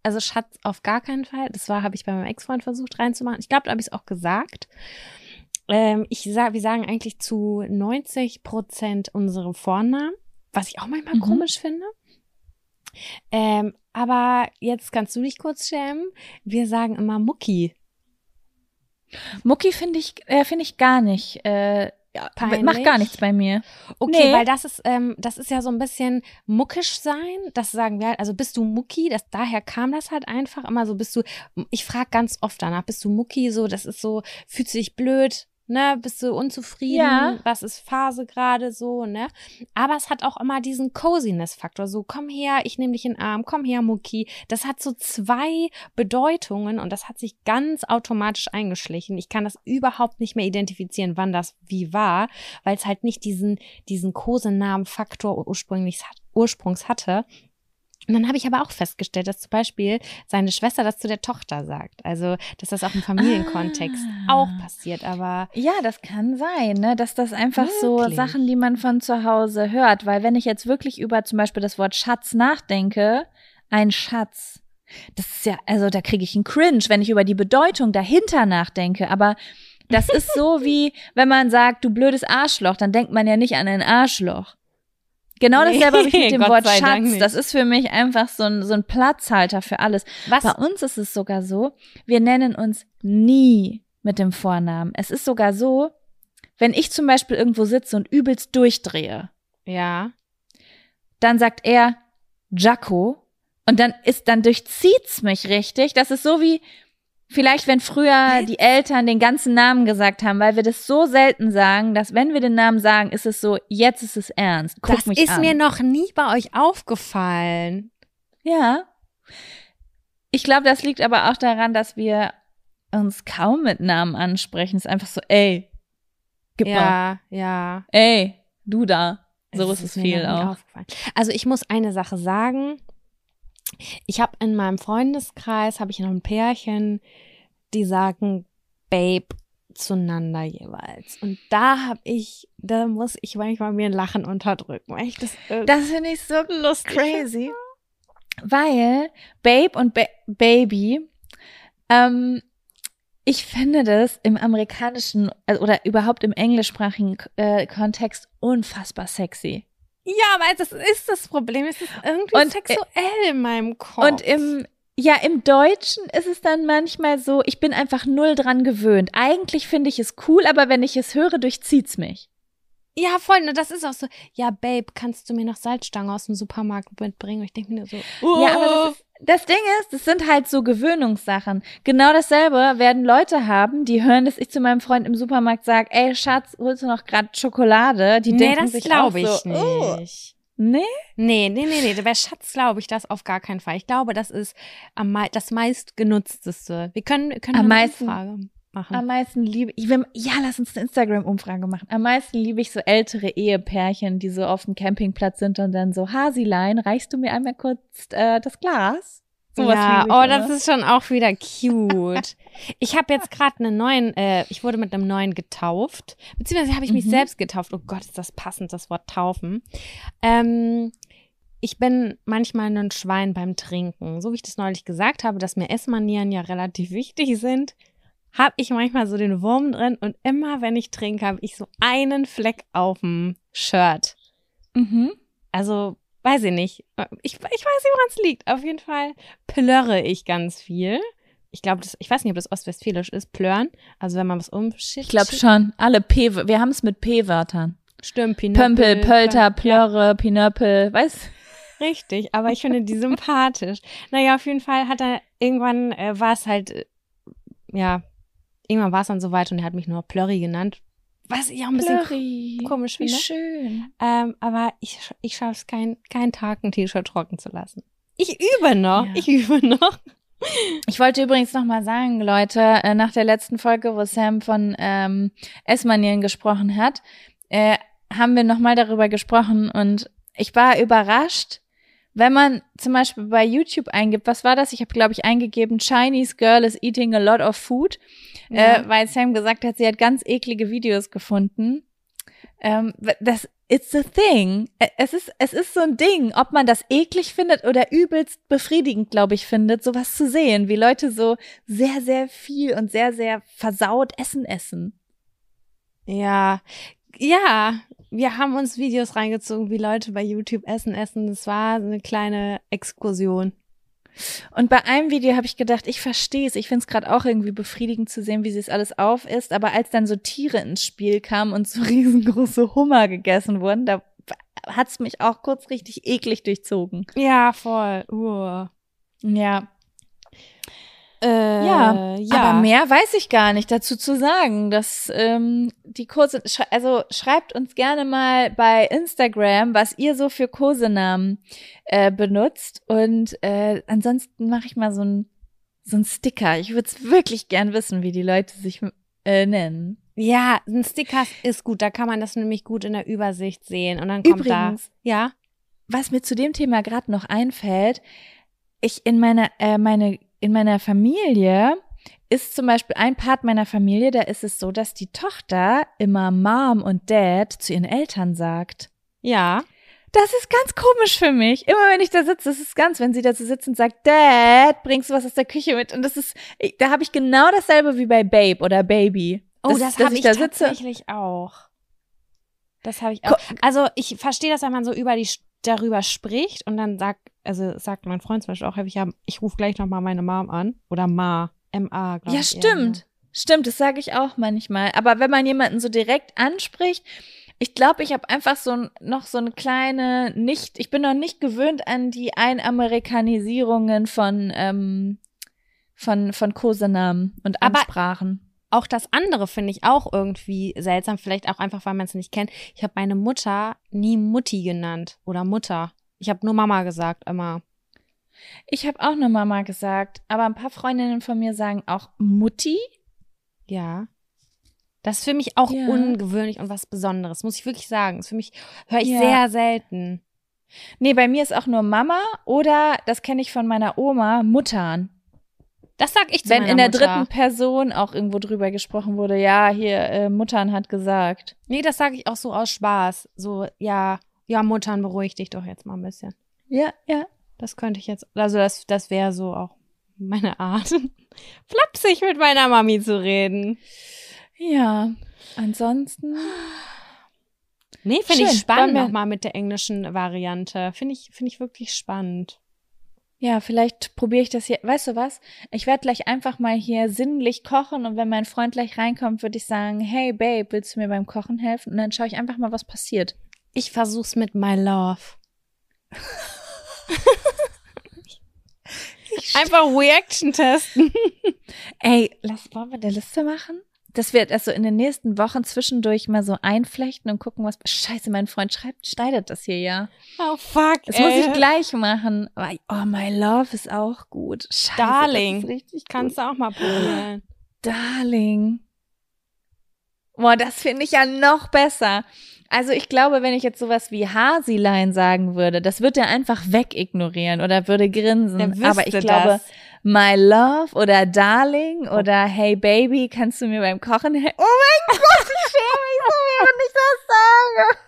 Also Schatz auf gar keinen Fall. Das war, habe ich bei meinem Ex-Freund versucht reinzumachen. Ich glaube, da habe ich es auch gesagt. Ähm, ich sag, wir sagen eigentlich zu 90 Prozent unsere Vornamen, was ich auch manchmal Mhm. komisch finde. Ähm, aber jetzt kannst du dich kurz schämen. Wir sagen immer Mucki. Mucki finde ich, äh, finde ich gar nicht. Äh, ja, Peinlich? macht gar nichts bei mir. Okay, Nee. weil das ist, ähm, das ist ja so ein bisschen muckisch sein. Das sagen wir halt. Also bist du Mucki? Das, daher kam das halt einfach immer so. Bist du, ich frage ganz oft danach, bist du Mucki? So, das ist so, fühlst du dich blöd? Ne, bist du unzufrieden? Ja. Was ist Phase gerade so, ne? Aber es hat auch immer diesen Coziness-Faktor. So, komm her, ich nehme dich in den Arm, komm her, Mucki. Das hat so zwei Bedeutungen und das hat sich ganz automatisch eingeschlichen. Ich kann das überhaupt nicht mehr identifizieren, wann das wie war, weil es halt nicht diesen, diesen Kosenamen-Faktor ursprünglich, ursprungs hatte. Und dann habe ich aber auch festgestellt, dass zum Beispiel seine Schwester das zu der Tochter sagt. Also, dass das auch im Familienkontext Ah. auch passiert. Aber Ja, das kann sein, ne? dass das einfach so Wirklich? Sachen, die man von zu Hause hört. Weil wenn ich jetzt wirklich über zum Beispiel das Wort Schatz nachdenke, ein Schatz, das ist ja, also da kriege ich einen Cringe, wenn ich über die Bedeutung dahinter nachdenke. Aber das ist so (laughs) wie, wenn man sagt, du blödes Arschloch, dann denkt man ja nicht an ein Arschloch. Genau Nee, dasselbe habe ich mit dem Wort Schatz. Das ist für mich einfach so ein, so ein Platzhalter für alles. was? Bei uns ist es sogar so, wir nennen uns nie mit dem Vornamen. Es ist sogar so, wenn ich zum Beispiel irgendwo sitze und übelst durchdrehe, Ja. dann sagt er Jaco und dann ist, dann durchzieht's mich richtig. Das ist so wie, vielleicht wenn früher die Eltern den ganzen Namen gesagt haben, weil wir das so selten sagen, dass wenn wir den Namen sagen, ist es so, jetzt ist es ernst. Guck das mich ist an. mir noch nie bei euch aufgefallen. Ja. Ich glaube, das liegt aber auch daran, dass wir uns kaum mit Namen ansprechen. Es ist einfach so, ey, gib mal, Ja, ja. ey, du da. So Das ist es viel auch. Also ich muss eine Sache sagen. Ich habe in meinem Freundeskreis habe ich noch ein Pärchen, die sagen Babe zueinander jeweils. Und da habe ich, da muss ich manchmal mir ein Lachen unterdrücken, weil ich das, Das finde ich so lustig crazy. Weil Babe und ba Baby, ähm, ich finde das im amerikanischen äh, oder überhaupt im englischsprachigen äh, Kontext unfassbar sexy. Ja, weil das ist das Problem. Es ist irgendwie Und, äh, sexuell in meinem Kopf. Und im, ja, im Deutschen ist es dann manchmal so, ich bin einfach null dran gewöhnt. Eigentlich finde ich es cool, aber wenn ich es höre, durchzieht's mich. Ja, voll, ne, das ist auch so, ja, Babe, kannst du mir noch Salzstange aus dem Supermarkt mitbringen? Und ich denke mir so, Ja, aber das, ist, das Ding ist, das sind halt so Gewöhnungssachen. Genau dasselbe werden Leute haben, die hören, dass ich zu meinem Freund im Supermarkt sage, ey Schatz, holst du noch gerade Schokolade? Die nee, denken das sich glaube ich so, oh. nicht. Nee? Nee, nee, nee, nee. Bei Schatz glaube ich das auf gar keinen Fall. Ich glaube, das ist am das meistgenutzteste. Wir können, können Am meisten- Umfrage machen. Am meisten liebe ich, will, ja, lass uns eine Instagram-Umfrage machen. Am meisten liebe ich so ältere Ehepärchen, die so auf dem Campingplatz sind und dann so, Hasilein, reichst du mir einmal kurz äh, das Glas? Sowas ja, oh, das ist schon auch wieder cute. ich habe jetzt gerade einen neuen, äh, ich wurde mit einem neuen getauft, beziehungsweise habe ich mich Mhm. selbst getauft. Oh Gott, ist das passend, das Wort taufen. Ähm, ich bin manchmal ein Schwein beim Trinken. So wie ich das neulich gesagt habe, dass mir Essmanieren ja relativ wichtig sind, habe ich manchmal so den Wurm drin und immer, wenn ich trinke, habe ich so einen Fleck auf dem Shirt. Mhm. Also, weiß ich nicht. Ich, ich weiß nicht, woran es liegt. Auf jeden Fall plörre ich ganz viel. Ich glaube, ich weiß nicht, ob das ostwestfälisch ist, plören. Also, wenn man was umschickt. Ich glaube schon. Alle P, wir haben es mit P-Wörtern. Stimmt, Pinöppel. Pömpel, Pölter, Plör- Plörre, Pinöppel, weißt Richtig, aber ich finde die sympathisch. Naja, auf jeden Fall hat er irgendwann äh, war es halt, äh, ja, irgendwann war es dann soweit und er hat mich nur Plörri genannt. Was ich auch ein bisschen Blurry. komisch Wie finde. schön. Ähm, aber ich, ich schaffe es, kein, keinen Tag ein T-Shirt trocken zu lassen. Ich übe noch. Ja. Ich übe noch. (laughs) Ich wollte übrigens noch mal sagen, Leute, äh, nach der letzten Folge, wo Sam von ähm, Essmanieren gesprochen hat, äh, haben wir noch mal darüber gesprochen und ich war überrascht, wenn man zum Beispiel bei YouTube eingibt, was war das? Ich habe, glaube ich, eingegeben, Chinese girl is eating a lot of food, äh, weil Sam gesagt hat, sie hat ganz eklige Videos gefunden. Ähm, das It's a thing. Es ist, es ist so ein Ding, ob man das eklig findet oder übelst befriedigend, glaube ich, findet, sowas zu sehen, wie Leute so sehr, sehr viel und sehr, sehr versaut Essen essen. Ja, ja, wir haben uns Videos reingezogen, wie Leute bei YouTube Essen essen. Das war eine kleine Exkursion. Und bei einem Video habe ich gedacht, ich verstehe es. Ich finde es gerade auch irgendwie befriedigend zu sehen, wie sie es alles auf ist. Aber als dann so Tiere ins Spiel kamen und so (laughs) riesengroße Hummer gegessen wurden, da hat es mich auch kurz richtig eklig durchzogen. Ja, voll. Uh. Ja, Äh, Ja, ja. aber mehr weiß ich gar nicht dazu zu sagen. Dass ähm, die Kurse, also schreibt uns gerne mal bei Instagram, was ihr so für Kosenamen äh, benutzt. Und äh, ansonsten mache ich mal so ein so ein Sticker. Ich würde es wirklich gern wissen, wie die Leute sich äh, nennen. Ja, ein Sticker ist gut. Da kann man das nämlich gut in der Übersicht sehen. Und dann kommt Übrigens, da. Ja. was mir zu dem Thema gerade noch einfällt, ich in meiner, äh, meine, in meiner Familie ist zum Beispiel ein Part meiner Familie, da ist es so, dass die Tochter immer Mom und Dad zu ihren Eltern sagt. Ja. Das ist ganz komisch für mich. Immer wenn ich da sitze, das ist ganz, wenn sie da so sitzt und sagt, Dad, bringst du was aus der Küche mit? Und das ist, da habe ich genau dasselbe wie bei Babe oder Baby. Oh, das dass habe ich da sitze. tatsächlich auch. Das habe ich auch. Also ich verstehe das, wenn man so über die darüber spricht und dann sagt, also sagt mein Freund zum Beispiel auch häufig, ja, ich rufe gleich noch mal meine Mom an oder Ma, M-A, glaube Ja, ich. eher, stimmt. Stimmt, das sage ich auch manchmal. Aber wenn man jemanden so direkt anspricht, ich glaube, ich habe einfach so ein, noch so eine kleine, nicht, ich bin noch nicht gewöhnt an die Einamerikanisierungen von, ähm, von, von Kosenamen und Aber- Ansprachen. Auch das andere finde ich auch irgendwie seltsam, vielleicht auch einfach, weil man es nicht kennt. Ich habe meine Mutter nie Mutti genannt oder Mutter. Ich habe nur Mama gesagt immer. Ich habe auch nur Mama gesagt, aber ein paar Freundinnen von mir sagen auch Mutti. Ja. Das ist für mich auch Ja. ungewöhnlich und was Besonderes, muss ich wirklich sagen. Das für mich höre ich Ja. sehr selten. Nee, bei mir ist auch nur Mama oder, das kenne ich von meiner Oma, Muttern. Das sag ich zu Wenn in der Mutter. dritten Person auch irgendwo drüber gesprochen wurde, ja, hier, äh, Muttern hat gesagt. Nee, das sage ich auch so aus Spaß. So, ja, ja, Muttern, beruhig dich doch jetzt mal ein bisschen. Ja, ja. Das könnte ich jetzt, also das, das wäre so auch meine Art, (laughs) flapsig mit meiner Mami zu reden. Ja, ansonsten. Nee, finde ich spannend nochmal mit der englischen Variante. Finde ich, finde ich wirklich spannend. Ja, vielleicht probiere ich das hier. Weißt du was? Ich werde gleich einfach mal hier sinnlich kochen und wenn mein Freund gleich reinkommt, würde ich sagen, hey Babe, willst du mir beim Kochen helfen? Und dann schaue ich einfach mal, was passiert. Ich versuch's mit My Love. (laughs) Einfach Reaction testen. Ey, lass wollen wir eine Liste machen? Das wird also in den nächsten Wochen zwischendurch mal so einflechten und gucken, was. Scheiße, mein Freund schreibt, schneidet das hier ja. Oh fuck. Das muss ich gleich machen. Oh, my love ist auch gut. Scheiße, Darling. Das richtig Kannst du auch mal probieren. Darling. Boah, das finde ich ja noch besser. Also ich glaube, wenn ich jetzt sowas wie Hasilein sagen würde, das wird er einfach wegignorieren oder würde grinsen. Aber ich glaube, das. My love oder darling oder hey baby, kannst du mir beim Kochen helfen? Oh mein (laughs) Gott, ich schäme mich so, wenn ich das sage.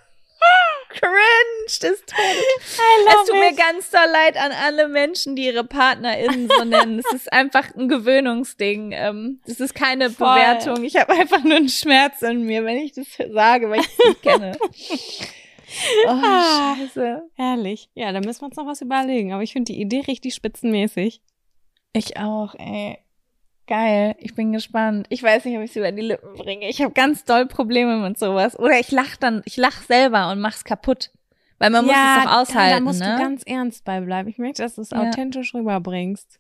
Cringe des Todes. Es tut mir ganz doll leid an alle Menschen, die ihre PartnerInnen so (laughs) nennen. Es ist einfach ein Gewöhnungsding. Ähm, Es ist keine Voll. Bewertung. Ich habe einfach nur einen Schmerz in mir, wenn ich das sage, weil ich es nicht kenne. (laughs) Oh, Ah. scheiße. Herrlich. Ja, da müssen wir uns noch was überlegen. Aber ich finde die Idee richtig spitzenmäßig. Ich auch, ey. Geil, ich bin gespannt. Ich weiß nicht, ob ich es über die Lippen bringe. Ich habe ganz doll Probleme mit sowas. Oder ich lach dann, ich lach selber und mach's kaputt. Weil man muss es doch da, aushalten, da musst ne? du ganz ernst bei bleiben. Ich möchte, dass du es Ja. authentisch rüberbringst.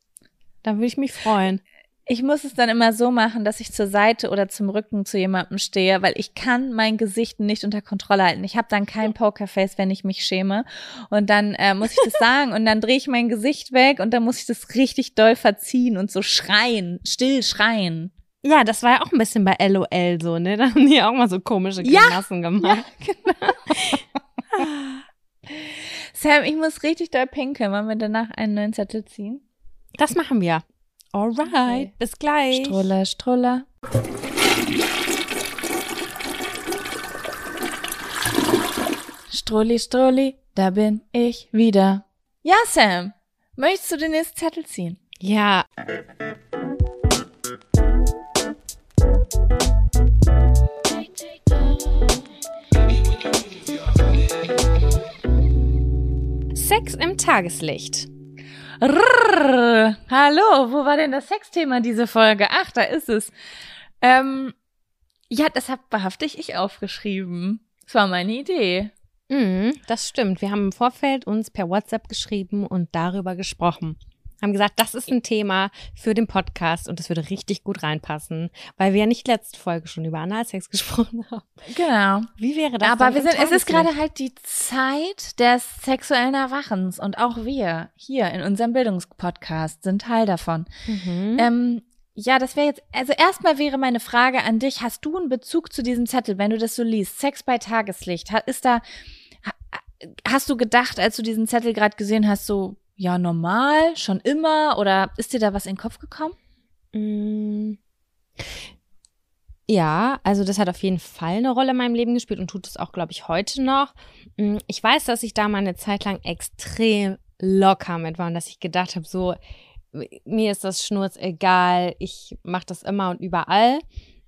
Da würde ich mich freuen. Ich muss es dann immer so machen, dass ich zur Seite oder zum Rücken zu jemandem stehe, weil ich kann mein Gesicht nicht unter Kontrolle halten. Ich habe dann kein Pokerface, wenn ich mich schäme. Und dann äh, muss ich das sagen und dann drehe ich mein Gesicht weg und dann muss ich das richtig doll verziehen und so schreien, still schreien. Ja, das war ja auch ein bisschen bei LOL so, ne? Da haben die auch mal so komische Ja, Grimassen gemacht. (laughs) Sam, ich muss richtig doll pinkeln. Wollen wir danach einen neuen Zettel ziehen? Das machen wir. Alright, Okay. bis gleich. Stroller, Stroller. Strolli, Strolli, da bin ich wieder. Ja, Sam, möchtest du den nächsten Zettel ziehen? Ja, Sex im Tageslicht. Rrrr. Hallo, wo war denn das Sexthema diese Folge? Ach, da ist es. Ähm, ja, das hab wahrhaftig ich aufgeschrieben. Das war meine Idee. Mhm, das stimmt. Wir haben im Vorfeld uns per WhatsApp geschrieben und darüber gesprochen. Haben gesagt, das ist ein Thema für den Podcast und das würde richtig gut reinpassen, weil wir ja nicht letzte Folge schon über Analsex (laughs) gesprochen haben. Genau. Wie wäre das? Aber wir sind, es ist gerade halt die Zeit des sexuellen Erwachens und auch wir hier in unserem Bildungspodcast sind Teil davon. Mhm. Ähm, ja, das wäre jetzt, also erstmal wäre meine Frage an dich, hast du einen Bezug zu diesem Zettel, wenn du das so liest? Sex bei Tageslicht, ist da, ha- hast du gedacht, als du diesen Zettel gerade gesehen hast, so, ja, normal, schon immer, oder ist dir da was in den Kopf gekommen? Mm. Ja, also das hat auf jeden Fall eine Rolle in meinem Leben gespielt und tut es auch, glaube ich, heute noch. Mm, Ich weiß, dass ich da mal eine Zeit lang extrem locker mit war und dass ich gedacht habe, so, mir ist das Schnurz egal, ich mache das immer und überall.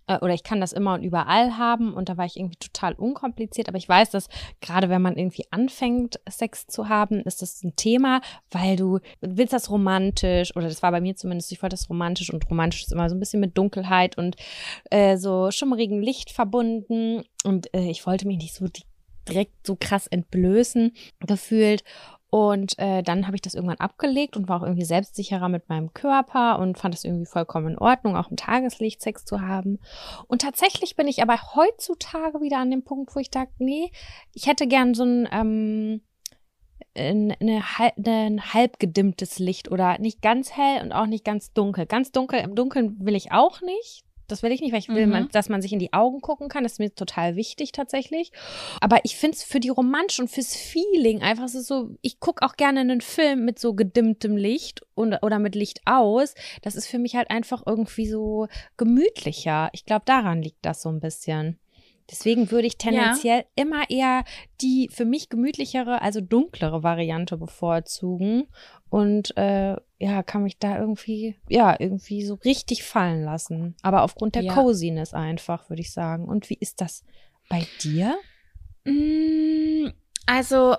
Äh, Oder ich kann das immer und überall haben und da war ich irgendwie total unkompliziert. Aber ich weiß, dass gerade wenn man irgendwie anfängt, Sex zu haben, ist das ein Thema, weil du willst das romantisch oder das war bei mir zumindest, ich wollte das romantisch und romantisch ist immer so ein bisschen mit Dunkelheit und äh, so schummrigem Licht verbunden und äh, ich wollte mich nicht so di- direkt so krass entblößen gefühlt und äh, dann habe ich das irgendwann abgelegt und war auch irgendwie selbstsicherer mit meinem Körper und fand es irgendwie vollkommen in Ordnung, auch im Tageslicht Sex zu haben. Und tatsächlich bin ich aber heutzutage wieder an dem Punkt, wo ich dachte, nee, ich hätte gern so ein, ähm, ein, eine, hal- ein halb gedimmtes Licht oder nicht ganz hell und auch nicht ganz dunkel. Ganz dunkel, im Dunkeln will ich auch nicht. Das will ich nicht, weil ich will, Mhm. man, dass man sich in die Augen gucken kann. Das ist mir total wichtig tatsächlich. Aber ich finde es für die Romantik und fürs Feeling einfach, es ist so, ich gucke auch gerne einen Film mit so gedimmtem Licht und, oder mit Licht aus. Das ist für mich halt einfach irgendwie so gemütlicher. Ich glaube, daran liegt das so ein bisschen. Deswegen würde ich tendenziell immer eher die für mich gemütlichere, also dunklere Variante bevorzugen und äh, ja, kann mich da irgendwie, ja, irgendwie so richtig fallen lassen. Aber aufgrund der Ja. Coziness einfach, würde ich sagen. Und wie ist das bei dir? Mm, Also,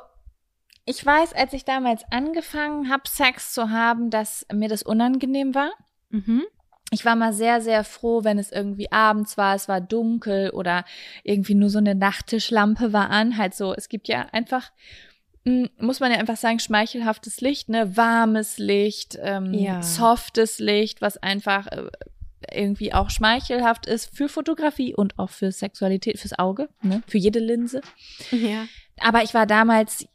ich weiß, als ich damals angefangen habe, Sex zu haben, dass mir das unangenehm war. Mhm. Ich war mal sehr, sehr froh, wenn es irgendwie abends war, es war dunkel oder irgendwie nur so eine Nachttischlampe war an. Halt so, es gibt ja einfach, mm, muss man ja einfach sagen, schmeichelhaftes Licht, ne, warmes Licht, ähm, Ja. softes Licht, was einfach äh, irgendwie auch schmeichelhaft ist für Fotografie und auch für Sexualität, fürs Auge, ne, für jede Linse. Ja. Aber ich war damals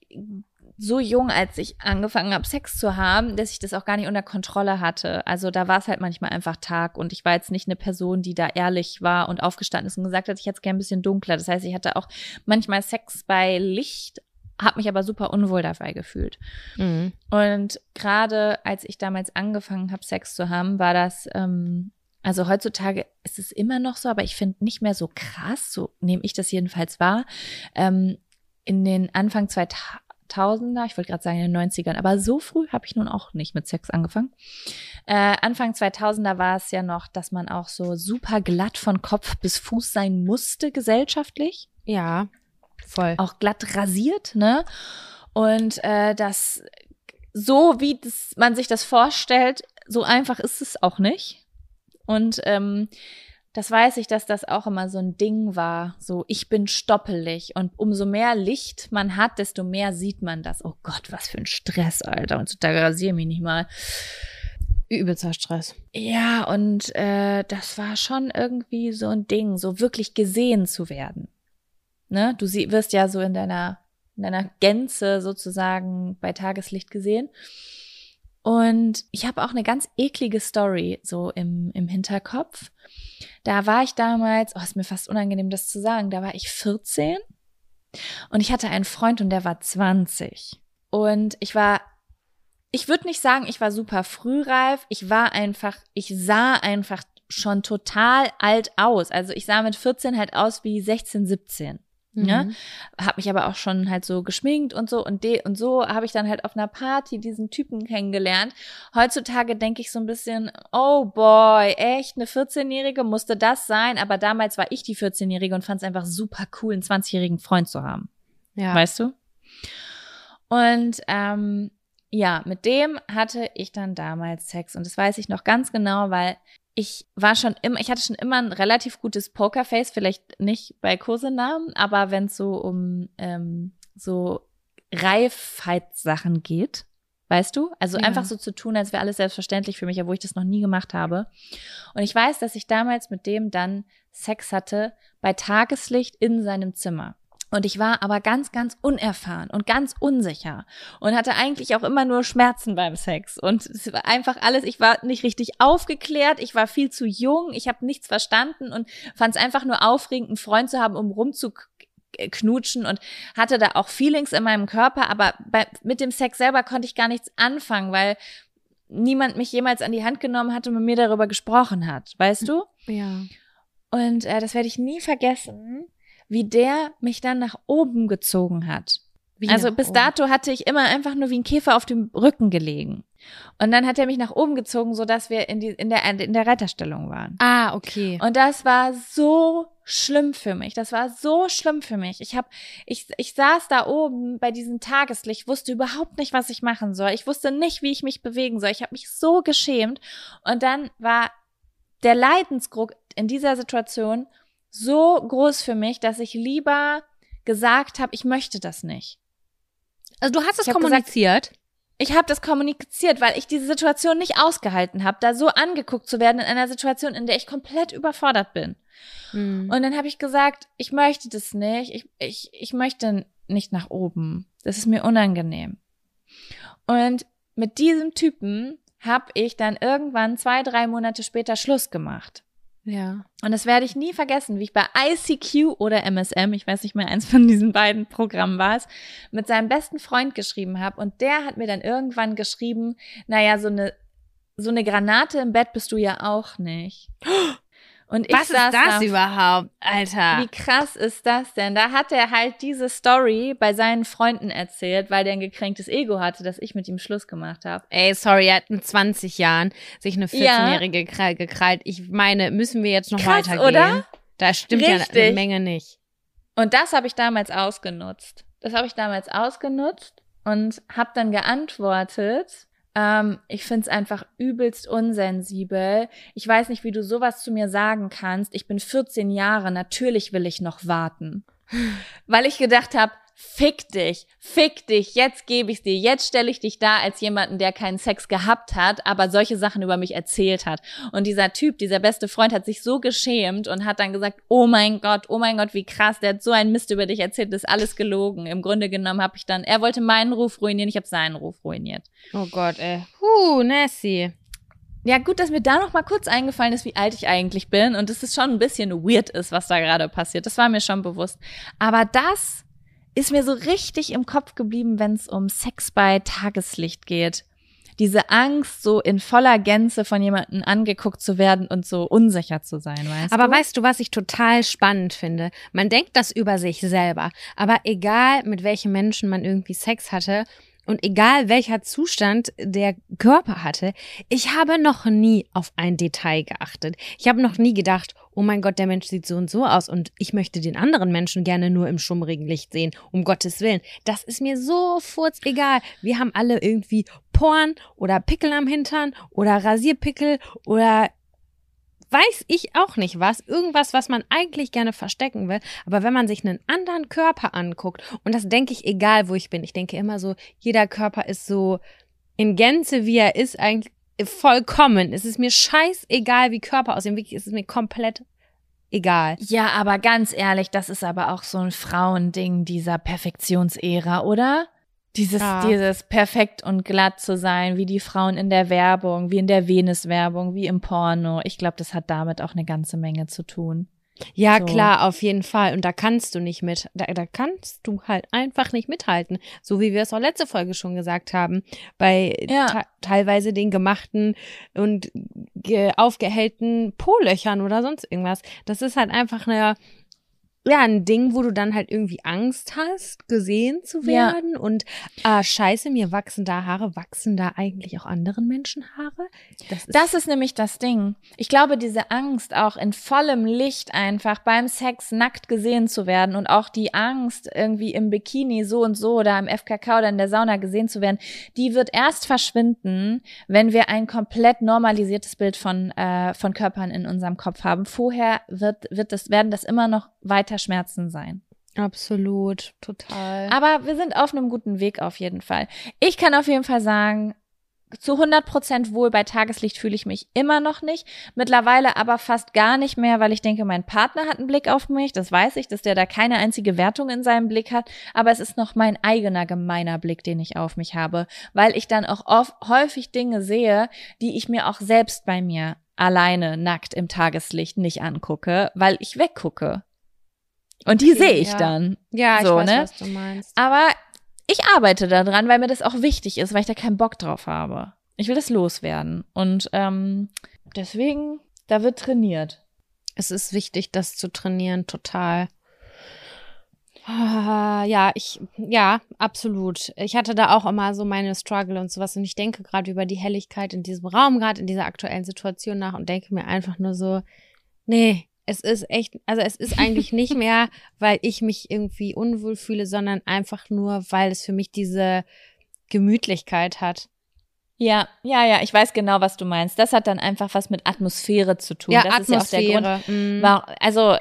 so jung, als ich angefangen habe, Sex zu haben, dass ich das auch gar nicht unter Kontrolle hatte. Also da war es halt manchmal einfach Tag und ich war jetzt nicht eine Person, die da ehrlich war und aufgestanden ist und gesagt hat, ich hätte es gern ein bisschen dunkler. Das heißt, ich hatte auch manchmal Sex bei Licht, habe mich aber super unwohl dabei gefühlt. Mhm. Und gerade als ich damals angefangen habe, Sex zu haben, war das, ähm, also heutzutage ist es immer noch so, aber ich finde nicht mehr so krass, so nehme ich das jedenfalls wahr. Ähm, in den Anfang 2000er, ich wollte gerade sagen in den 90ern, aber so früh habe ich nun auch nicht mit Sex angefangen. Äh, Anfang 2000er war es ja noch, dass man auch so super glatt von Kopf bis Fuß sein musste gesellschaftlich Ja, voll. auch glatt rasiert, ne? Und äh, das so wie das, man sich das vorstellt, so einfach ist es auch nicht. Und ähm, das weiß ich, dass das auch immer so ein Ding war. So, ich bin stoppelig. Und umso mehr Licht man hat, desto mehr sieht man das. Oh Gott, was für ein Stress, Alter. Und da rasiere mich nicht mal. Übelster Stress. Ja, und äh, das war schon irgendwie so ein Ding, so wirklich gesehen zu werden. Ne? Du sie wirst ja so in deiner, in deiner Gänze sozusagen bei Tageslicht gesehen. Und ich habe auch eine ganz eklige Story so im, im Hinterkopf. Da war ich damals, oh, ist mir fast unangenehm, das zu sagen, da war ich 14 und ich hatte einen Freund und der war 20. Und ich war, ich würde nicht sagen, ich war super frühreif, ich war einfach, ich sah einfach schon total alt aus. Also ich sah mit 14 halt aus wie 16, 17. Ne? Mhm. Hab mich aber auch schon halt so geschminkt und so und de und so habe ich dann halt auf einer Party diesen Typen kennengelernt. Heutzutage denke ich so ein bisschen, oh boy, echt eine 14-jährige musste das sein, aber damals war ich die 14-jährige und fand es einfach super cool, einen 20-jährigen Freund zu haben. Ja. Weißt du? Und ähm, ja, mit dem hatte ich dann damals Sex und das weiß ich noch ganz genau, weil ich war schon immer, ich hatte schon immer ein relativ gutes Pokerface, vielleicht nicht bei Kosenamen, aber wenn es so um ähm, so Reifheitssachen geht, weißt du? Also Ja. einfach so zu tun, als wäre alles selbstverständlich für mich, obwohl ich das noch nie gemacht habe. Und ich weiß, dass ich damals mit dem dann Sex hatte bei Tageslicht in seinem Zimmer. Und ich war aber ganz, ganz unerfahren und ganz unsicher und hatte eigentlich auch immer nur Schmerzen beim Sex. Und es war einfach alles, ich war nicht richtig aufgeklärt, ich war viel zu jung, ich habe nichts verstanden und fand es einfach nur aufregend, einen Freund zu haben, um rumzuknutschen und hatte da auch Feelings in meinem Körper, aber bei, mit dem Sex selber konnte ich gar nichts anfangen, weil niemand mich jemals an die Hand genommen hat und mit mir darüber gesprochen hat, weißt du? Ja. Und äh, das werde ich nie vergessen, wie der mich dann nach oben gezogen hat. Wie also bis oben. dato hatte ich immer einfach nur wie ein Käfer auf dem Rücken gelegen. Und dann hat er mich nach oben gezogen, so dass wir in, die, in, der, in der Reiterstellung waren. Ah, okay. Und das war so schlimm für mich. Das war so schlimm für mich. Ich hab, ich, ich saß da oben bei diesem Tageslicht, wusste überhaupt nicht, was ich machen soll. Ich wusste nicht, wie ich mich bewegen soll. Ich habe mich so geschämt. Und dann war der Leidensdruck in dieser Situation so groß für mich, dass ich lieber gesagt habe, ich möchte das nicht. Also du hast es hab gesagt- kommuniziert. Ich habe das kommuniziert, weil ich diese Situation nicht ausgehalten habe, da so angeguckt zu werden in einer Situation, in der ich komplett überfordert bin. Mhm. Und dann habe ich gesagt, ich möchte das nicht. Ich, ich, ich möchte nicht nach oben. Das ist mir unangenehm. Und mit diesem Typen habe ich dann irgendwann zwei, drei Monate später Schluss gemacht. Ja. Und das werde ich nie vergessen, wie ich bei ICQ oder MSM, ich weiß nicht mehr, eins von diesen beiden Programmen war es, mit seinem besten Freund geschrieben habe. Und der hat mir dann irgendwann geschrieben, naja, so eine, so eine Granate im Bett bist du ja auch nicht. (gasps) Und ich Was ist das da überhaupt, Alter? wie krass ist das denn? Da hat er halt diese Story bei seinen Freunden erzählt, weil der ein gekränktes Ego hatte, dass ich mit ihm Schluss gemacht habe. Ey, sorry, er hat mit 20 Jahren sich eine Ja. 14-Jährige gekra- gekrallt. Ich meine, müssen wir jetzt noch Krass, weitergehen? oder? Da stimmt ja eine Richtig. Menge nicht. Und das habe ich damals ausgenutzt. Das habe ich damals ausgenutzt und habe dann geantwortet. Ähm, ich find's einfach übelst unsensibel. Ich weiß nicht, wie du sowas zu mir sagen kannst. Ich bin 14 Jahre, natürlich will ich noch warten. (laughs) Weil ich gedacht habe, fick dich, fick dich, jetzt gebe ich's dir, jetzt stelle ich dich da als jemanden, der keinen Sex gehabt hat, aber solche Sachen über mich erzählt hat. Und dieser Typ, dieser beste Freund hat sich so geschämt und hat dann gesagt, oh mein Gott, oh mein Gott, wie krass, der hat so einen Mist über dich erzählt, das ist alles gelogen. Im Grunde genommen habe ich dann, er wollte meinen Ruf ruinieren, ich habe seinen Ruf ruiniert. Oh Gott, ey. Huh, Nessie. Ja, gut, dass mir da noch mal kurz eingefallen ist, wie alt ich eigentlich bin und dass es schon ein bisschen weird ist, was da gerade passiert. Das war mir schon bewusst. Aber das ist mir so richtig im Kopf geblieben, wenn es um Sex bei Tageslicht geht. Diese Angst, so in voller Gänze von jemandem angeguckt zu werden und so unsicher zu sein, weißt Aber du? weißt du, was ich total spannend finde? Man denkt das über sich selber. Aber egal, mit welchen Menschen man irgendwie Sex hatte und egal welcher Zustand der Körper hatte, ich habe noch nie auf ein Detail geachtet. Ich habe noch nie gedacht, oh mein Gott, der Mensch sieht so und so aus und ich möchte den anderen Menschen gerne nur im schummrigen Licht sehen, um Gottes Willen. Das ist mir so furz egal. Wir haben alle irgendwie Porn oder Pickel am Hintern oder Rasierpickel oder weiß ich auch nicht was, irgendwas, was man eigentlich gerne verstecken will, aber wenn man sich einen anderen Körper anguckt, und das denke ich egal, wo ich bin, ich denke immer so, jeder Körper ist so in Gänze, wie er ist, eigentlich vollkommen. Es ist mir scheißegal, wie Körper aussehen. Wirklich, es ist mir komplett egal. Ja, aber ganz ehrlich, das ist aber auch so ein Frauending dieser Perfektionsära, oder? Dieses, Ja. dieses perfekt und glatt zu sein, wie die Frauen in der Werbung, wie in der Venus-Werbung, wie im Porno. Ich glaube, das hat damit auch eine ganze Menge zu tun. Ja, So. klar, auf jeden Fall. Und da kannst du nicht mit, da, da kannst du halt einfach nicht mithalten. So wie wir es auch letzte Folge schon gesagt haben. Bei Ja. te- teilweise den gemachten und ge aufgehellten Po-Löchern oder sonst irgendwas. Das ist halt einfach eine, ja, ein Ding, wo du dann halt irgendwie Angst hast, gesehen zu Ja. werden. Und ah, scheiße, mir wachsen da Haare. Wachsen da eigentlich auch anderen Menschen Haare? Das ist, Das ist nämlich das Ding. Ich glaube, diese Angst, auch in vollem Licht einfach beim Sex nackt gesehen zu werden und auch die Angst, irgendwie im Bikini so und so oder im FKK oder in der Sauna gesehen zu werden, die wird erst verschwinden, wenn wir ein komplett normalisiertes Bild von, äh, von Körpern in unserem Kopf haben. Vorher wird, wird das, werden das immer noch weiter Schmerzen sein. absolut, total. Aber wir sind auf einem guten Weg auf jeden Fall. Ich kann auf jeden Fall sagen, zu 100 Prozent wohl bei Tageslicht fühle ich mich immer noch nicht. Mittlerweile aber fast gar nicht mehr, weil ich denke, mein Partner hat einen Blick auf mich. Das weiß ich, dass der da keine einzige Wertung in seinem Blick hat. Aber es ist noch mein eigener gemeiner Blick, den ich auf mich habe, weil ich dann auch oft, häufig Dinge sehe, die ich mir auch selbst bei mir alleine nackt im Tageslicht nicht angucke, weil ich weggucke. Und die Okay, sehe ich ja. dann. ja, ich so, weiß, ne? was du meinst. Aber ich arbeite daran, weil mir das auch wichtig ist, weil ich da keinen Bock drauf habe. Ich will das loswerden. Und ähm, deswegen, da wird trainiert. Es ist wichtig, das zu trainieren, total. Ah, Ja, ich, ja, absolut. Ich hatte da auch immer so meine Struggle und sowas und ich denke gerade über die Helligkeit in diesem Raum, gerade in dieser aktuellen Situation nach und denke mir einfach nur so, nee, es ist echt, also es ist eigentlich (laughs) nicht mehr, weil ich mich irgendwie unwohl fühle, sondern einfach nur, weil es für mich diese Gemütlichkeit hat. Ja, ja, ja, ich weiß genau, was du meinst. Das hat dann einfach was mit Atmosphäre zu tun. das ist ja auch der Grund. Wa- Also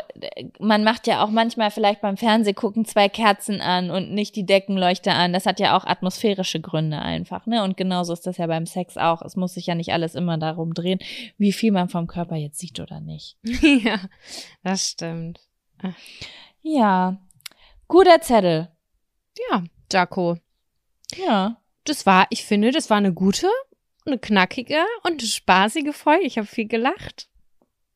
man macht ja auch manchmal vielleicht beim Fernsehgucken zwei Kerzen an und nicht die Deckenleuchte an. Das hat ja auch atmosphärische Gründe einfach, ne? Und genauso ist das ja beim Sex auch. Es muss sich ja nicht alles immer darum drehen, wie viel man vom Körper jetzt sieht oder nicht. (laughs) ja, das stimmt. Ja, guter Zettel. Ja, Jaco. Ja. Das war, ich finde, das war eine gute, eine knackige und eine spaßige Folge. Ich habe viel gelacht.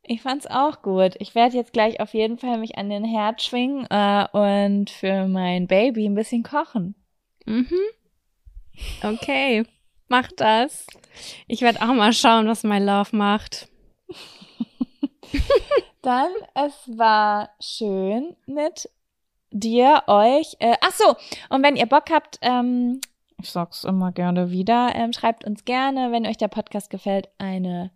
Ich fand's auch gut. Ich werde jetzt gleich auf jeden Fall mich an den Herd schwingen äh, und für mein Baby ein bisschen kochen. Mhm. Okay, mach das. Ich werde auch mal schauen, was My Love macht. (laughs) Dann, es war schön mit dir, euch. Äh, ach so, und wenn ihr Bock habt, ähm, ich sag's immer gerne wieder, ähm, schreibt uns gerne, wenn euch der Podcast gefällt, eine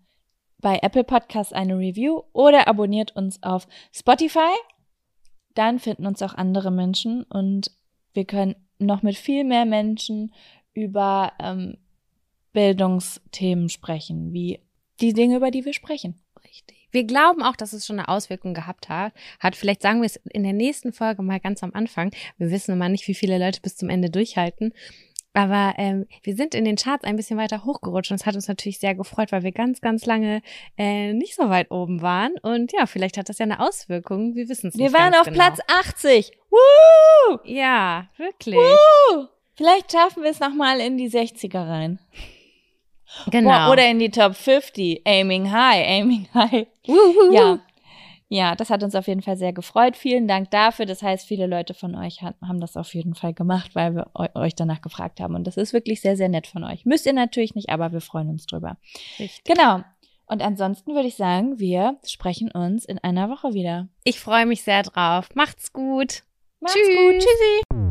bei Apple Podcasts eine Review oder abonniert uns auf Spotify. Dann finden uns auch andere Menschen und wir können noch mit viel mehr Menschen über ähm, Bildungsthemen sprechen, wie die Dinge, über die wir sprechen. Richtig. Wir glauben auch, dass es schon eine Auswirkung gehabt hat. Hat vielleicht sagen wir es in der nächsten Folge mal ganz am Anfang. Wir wissen immer nicht, wie viele Leute bis zum Ende durchhalten. Aber ähm, wir sind in den Charts ein bisschen weiter hochgerutscht und es hat uns natürlich sehr gefreut, weil wir ganz, ganz lange äh, nicht so weit oben waren. Und ja, vielleicht hat das ja eine Auswirkung. Wir wissen es Wir nicht. waren ganz auf genau. Platz 80. Woo! Ja, wirklich. Vielleicht schaffen wir es nochmal in die 60er rein. Genau. Boah, oder in die Top 50. Aiming high, aiming high. Wuhu. Ja. Ja, das hat uns auf jeden Fall sehr gefreut. Vielen Dank dafür. Das heißt, viele Leute von euch haben das auf jeden Fall gemacht, weil wir eu euch danach gefragt haben. Und das ist wirklich sehr, sehr nett von euch. Müsst ihr natürlich nicht, aber wir freuen uns drüber. Richtig. Genau. Und ansonsten würde ich sagen, wir sprechen uns in einer Woche wieder. Ich freue mich sehr drauf. Macht's gut. Macht's Tschüss. gut. Tschüssi.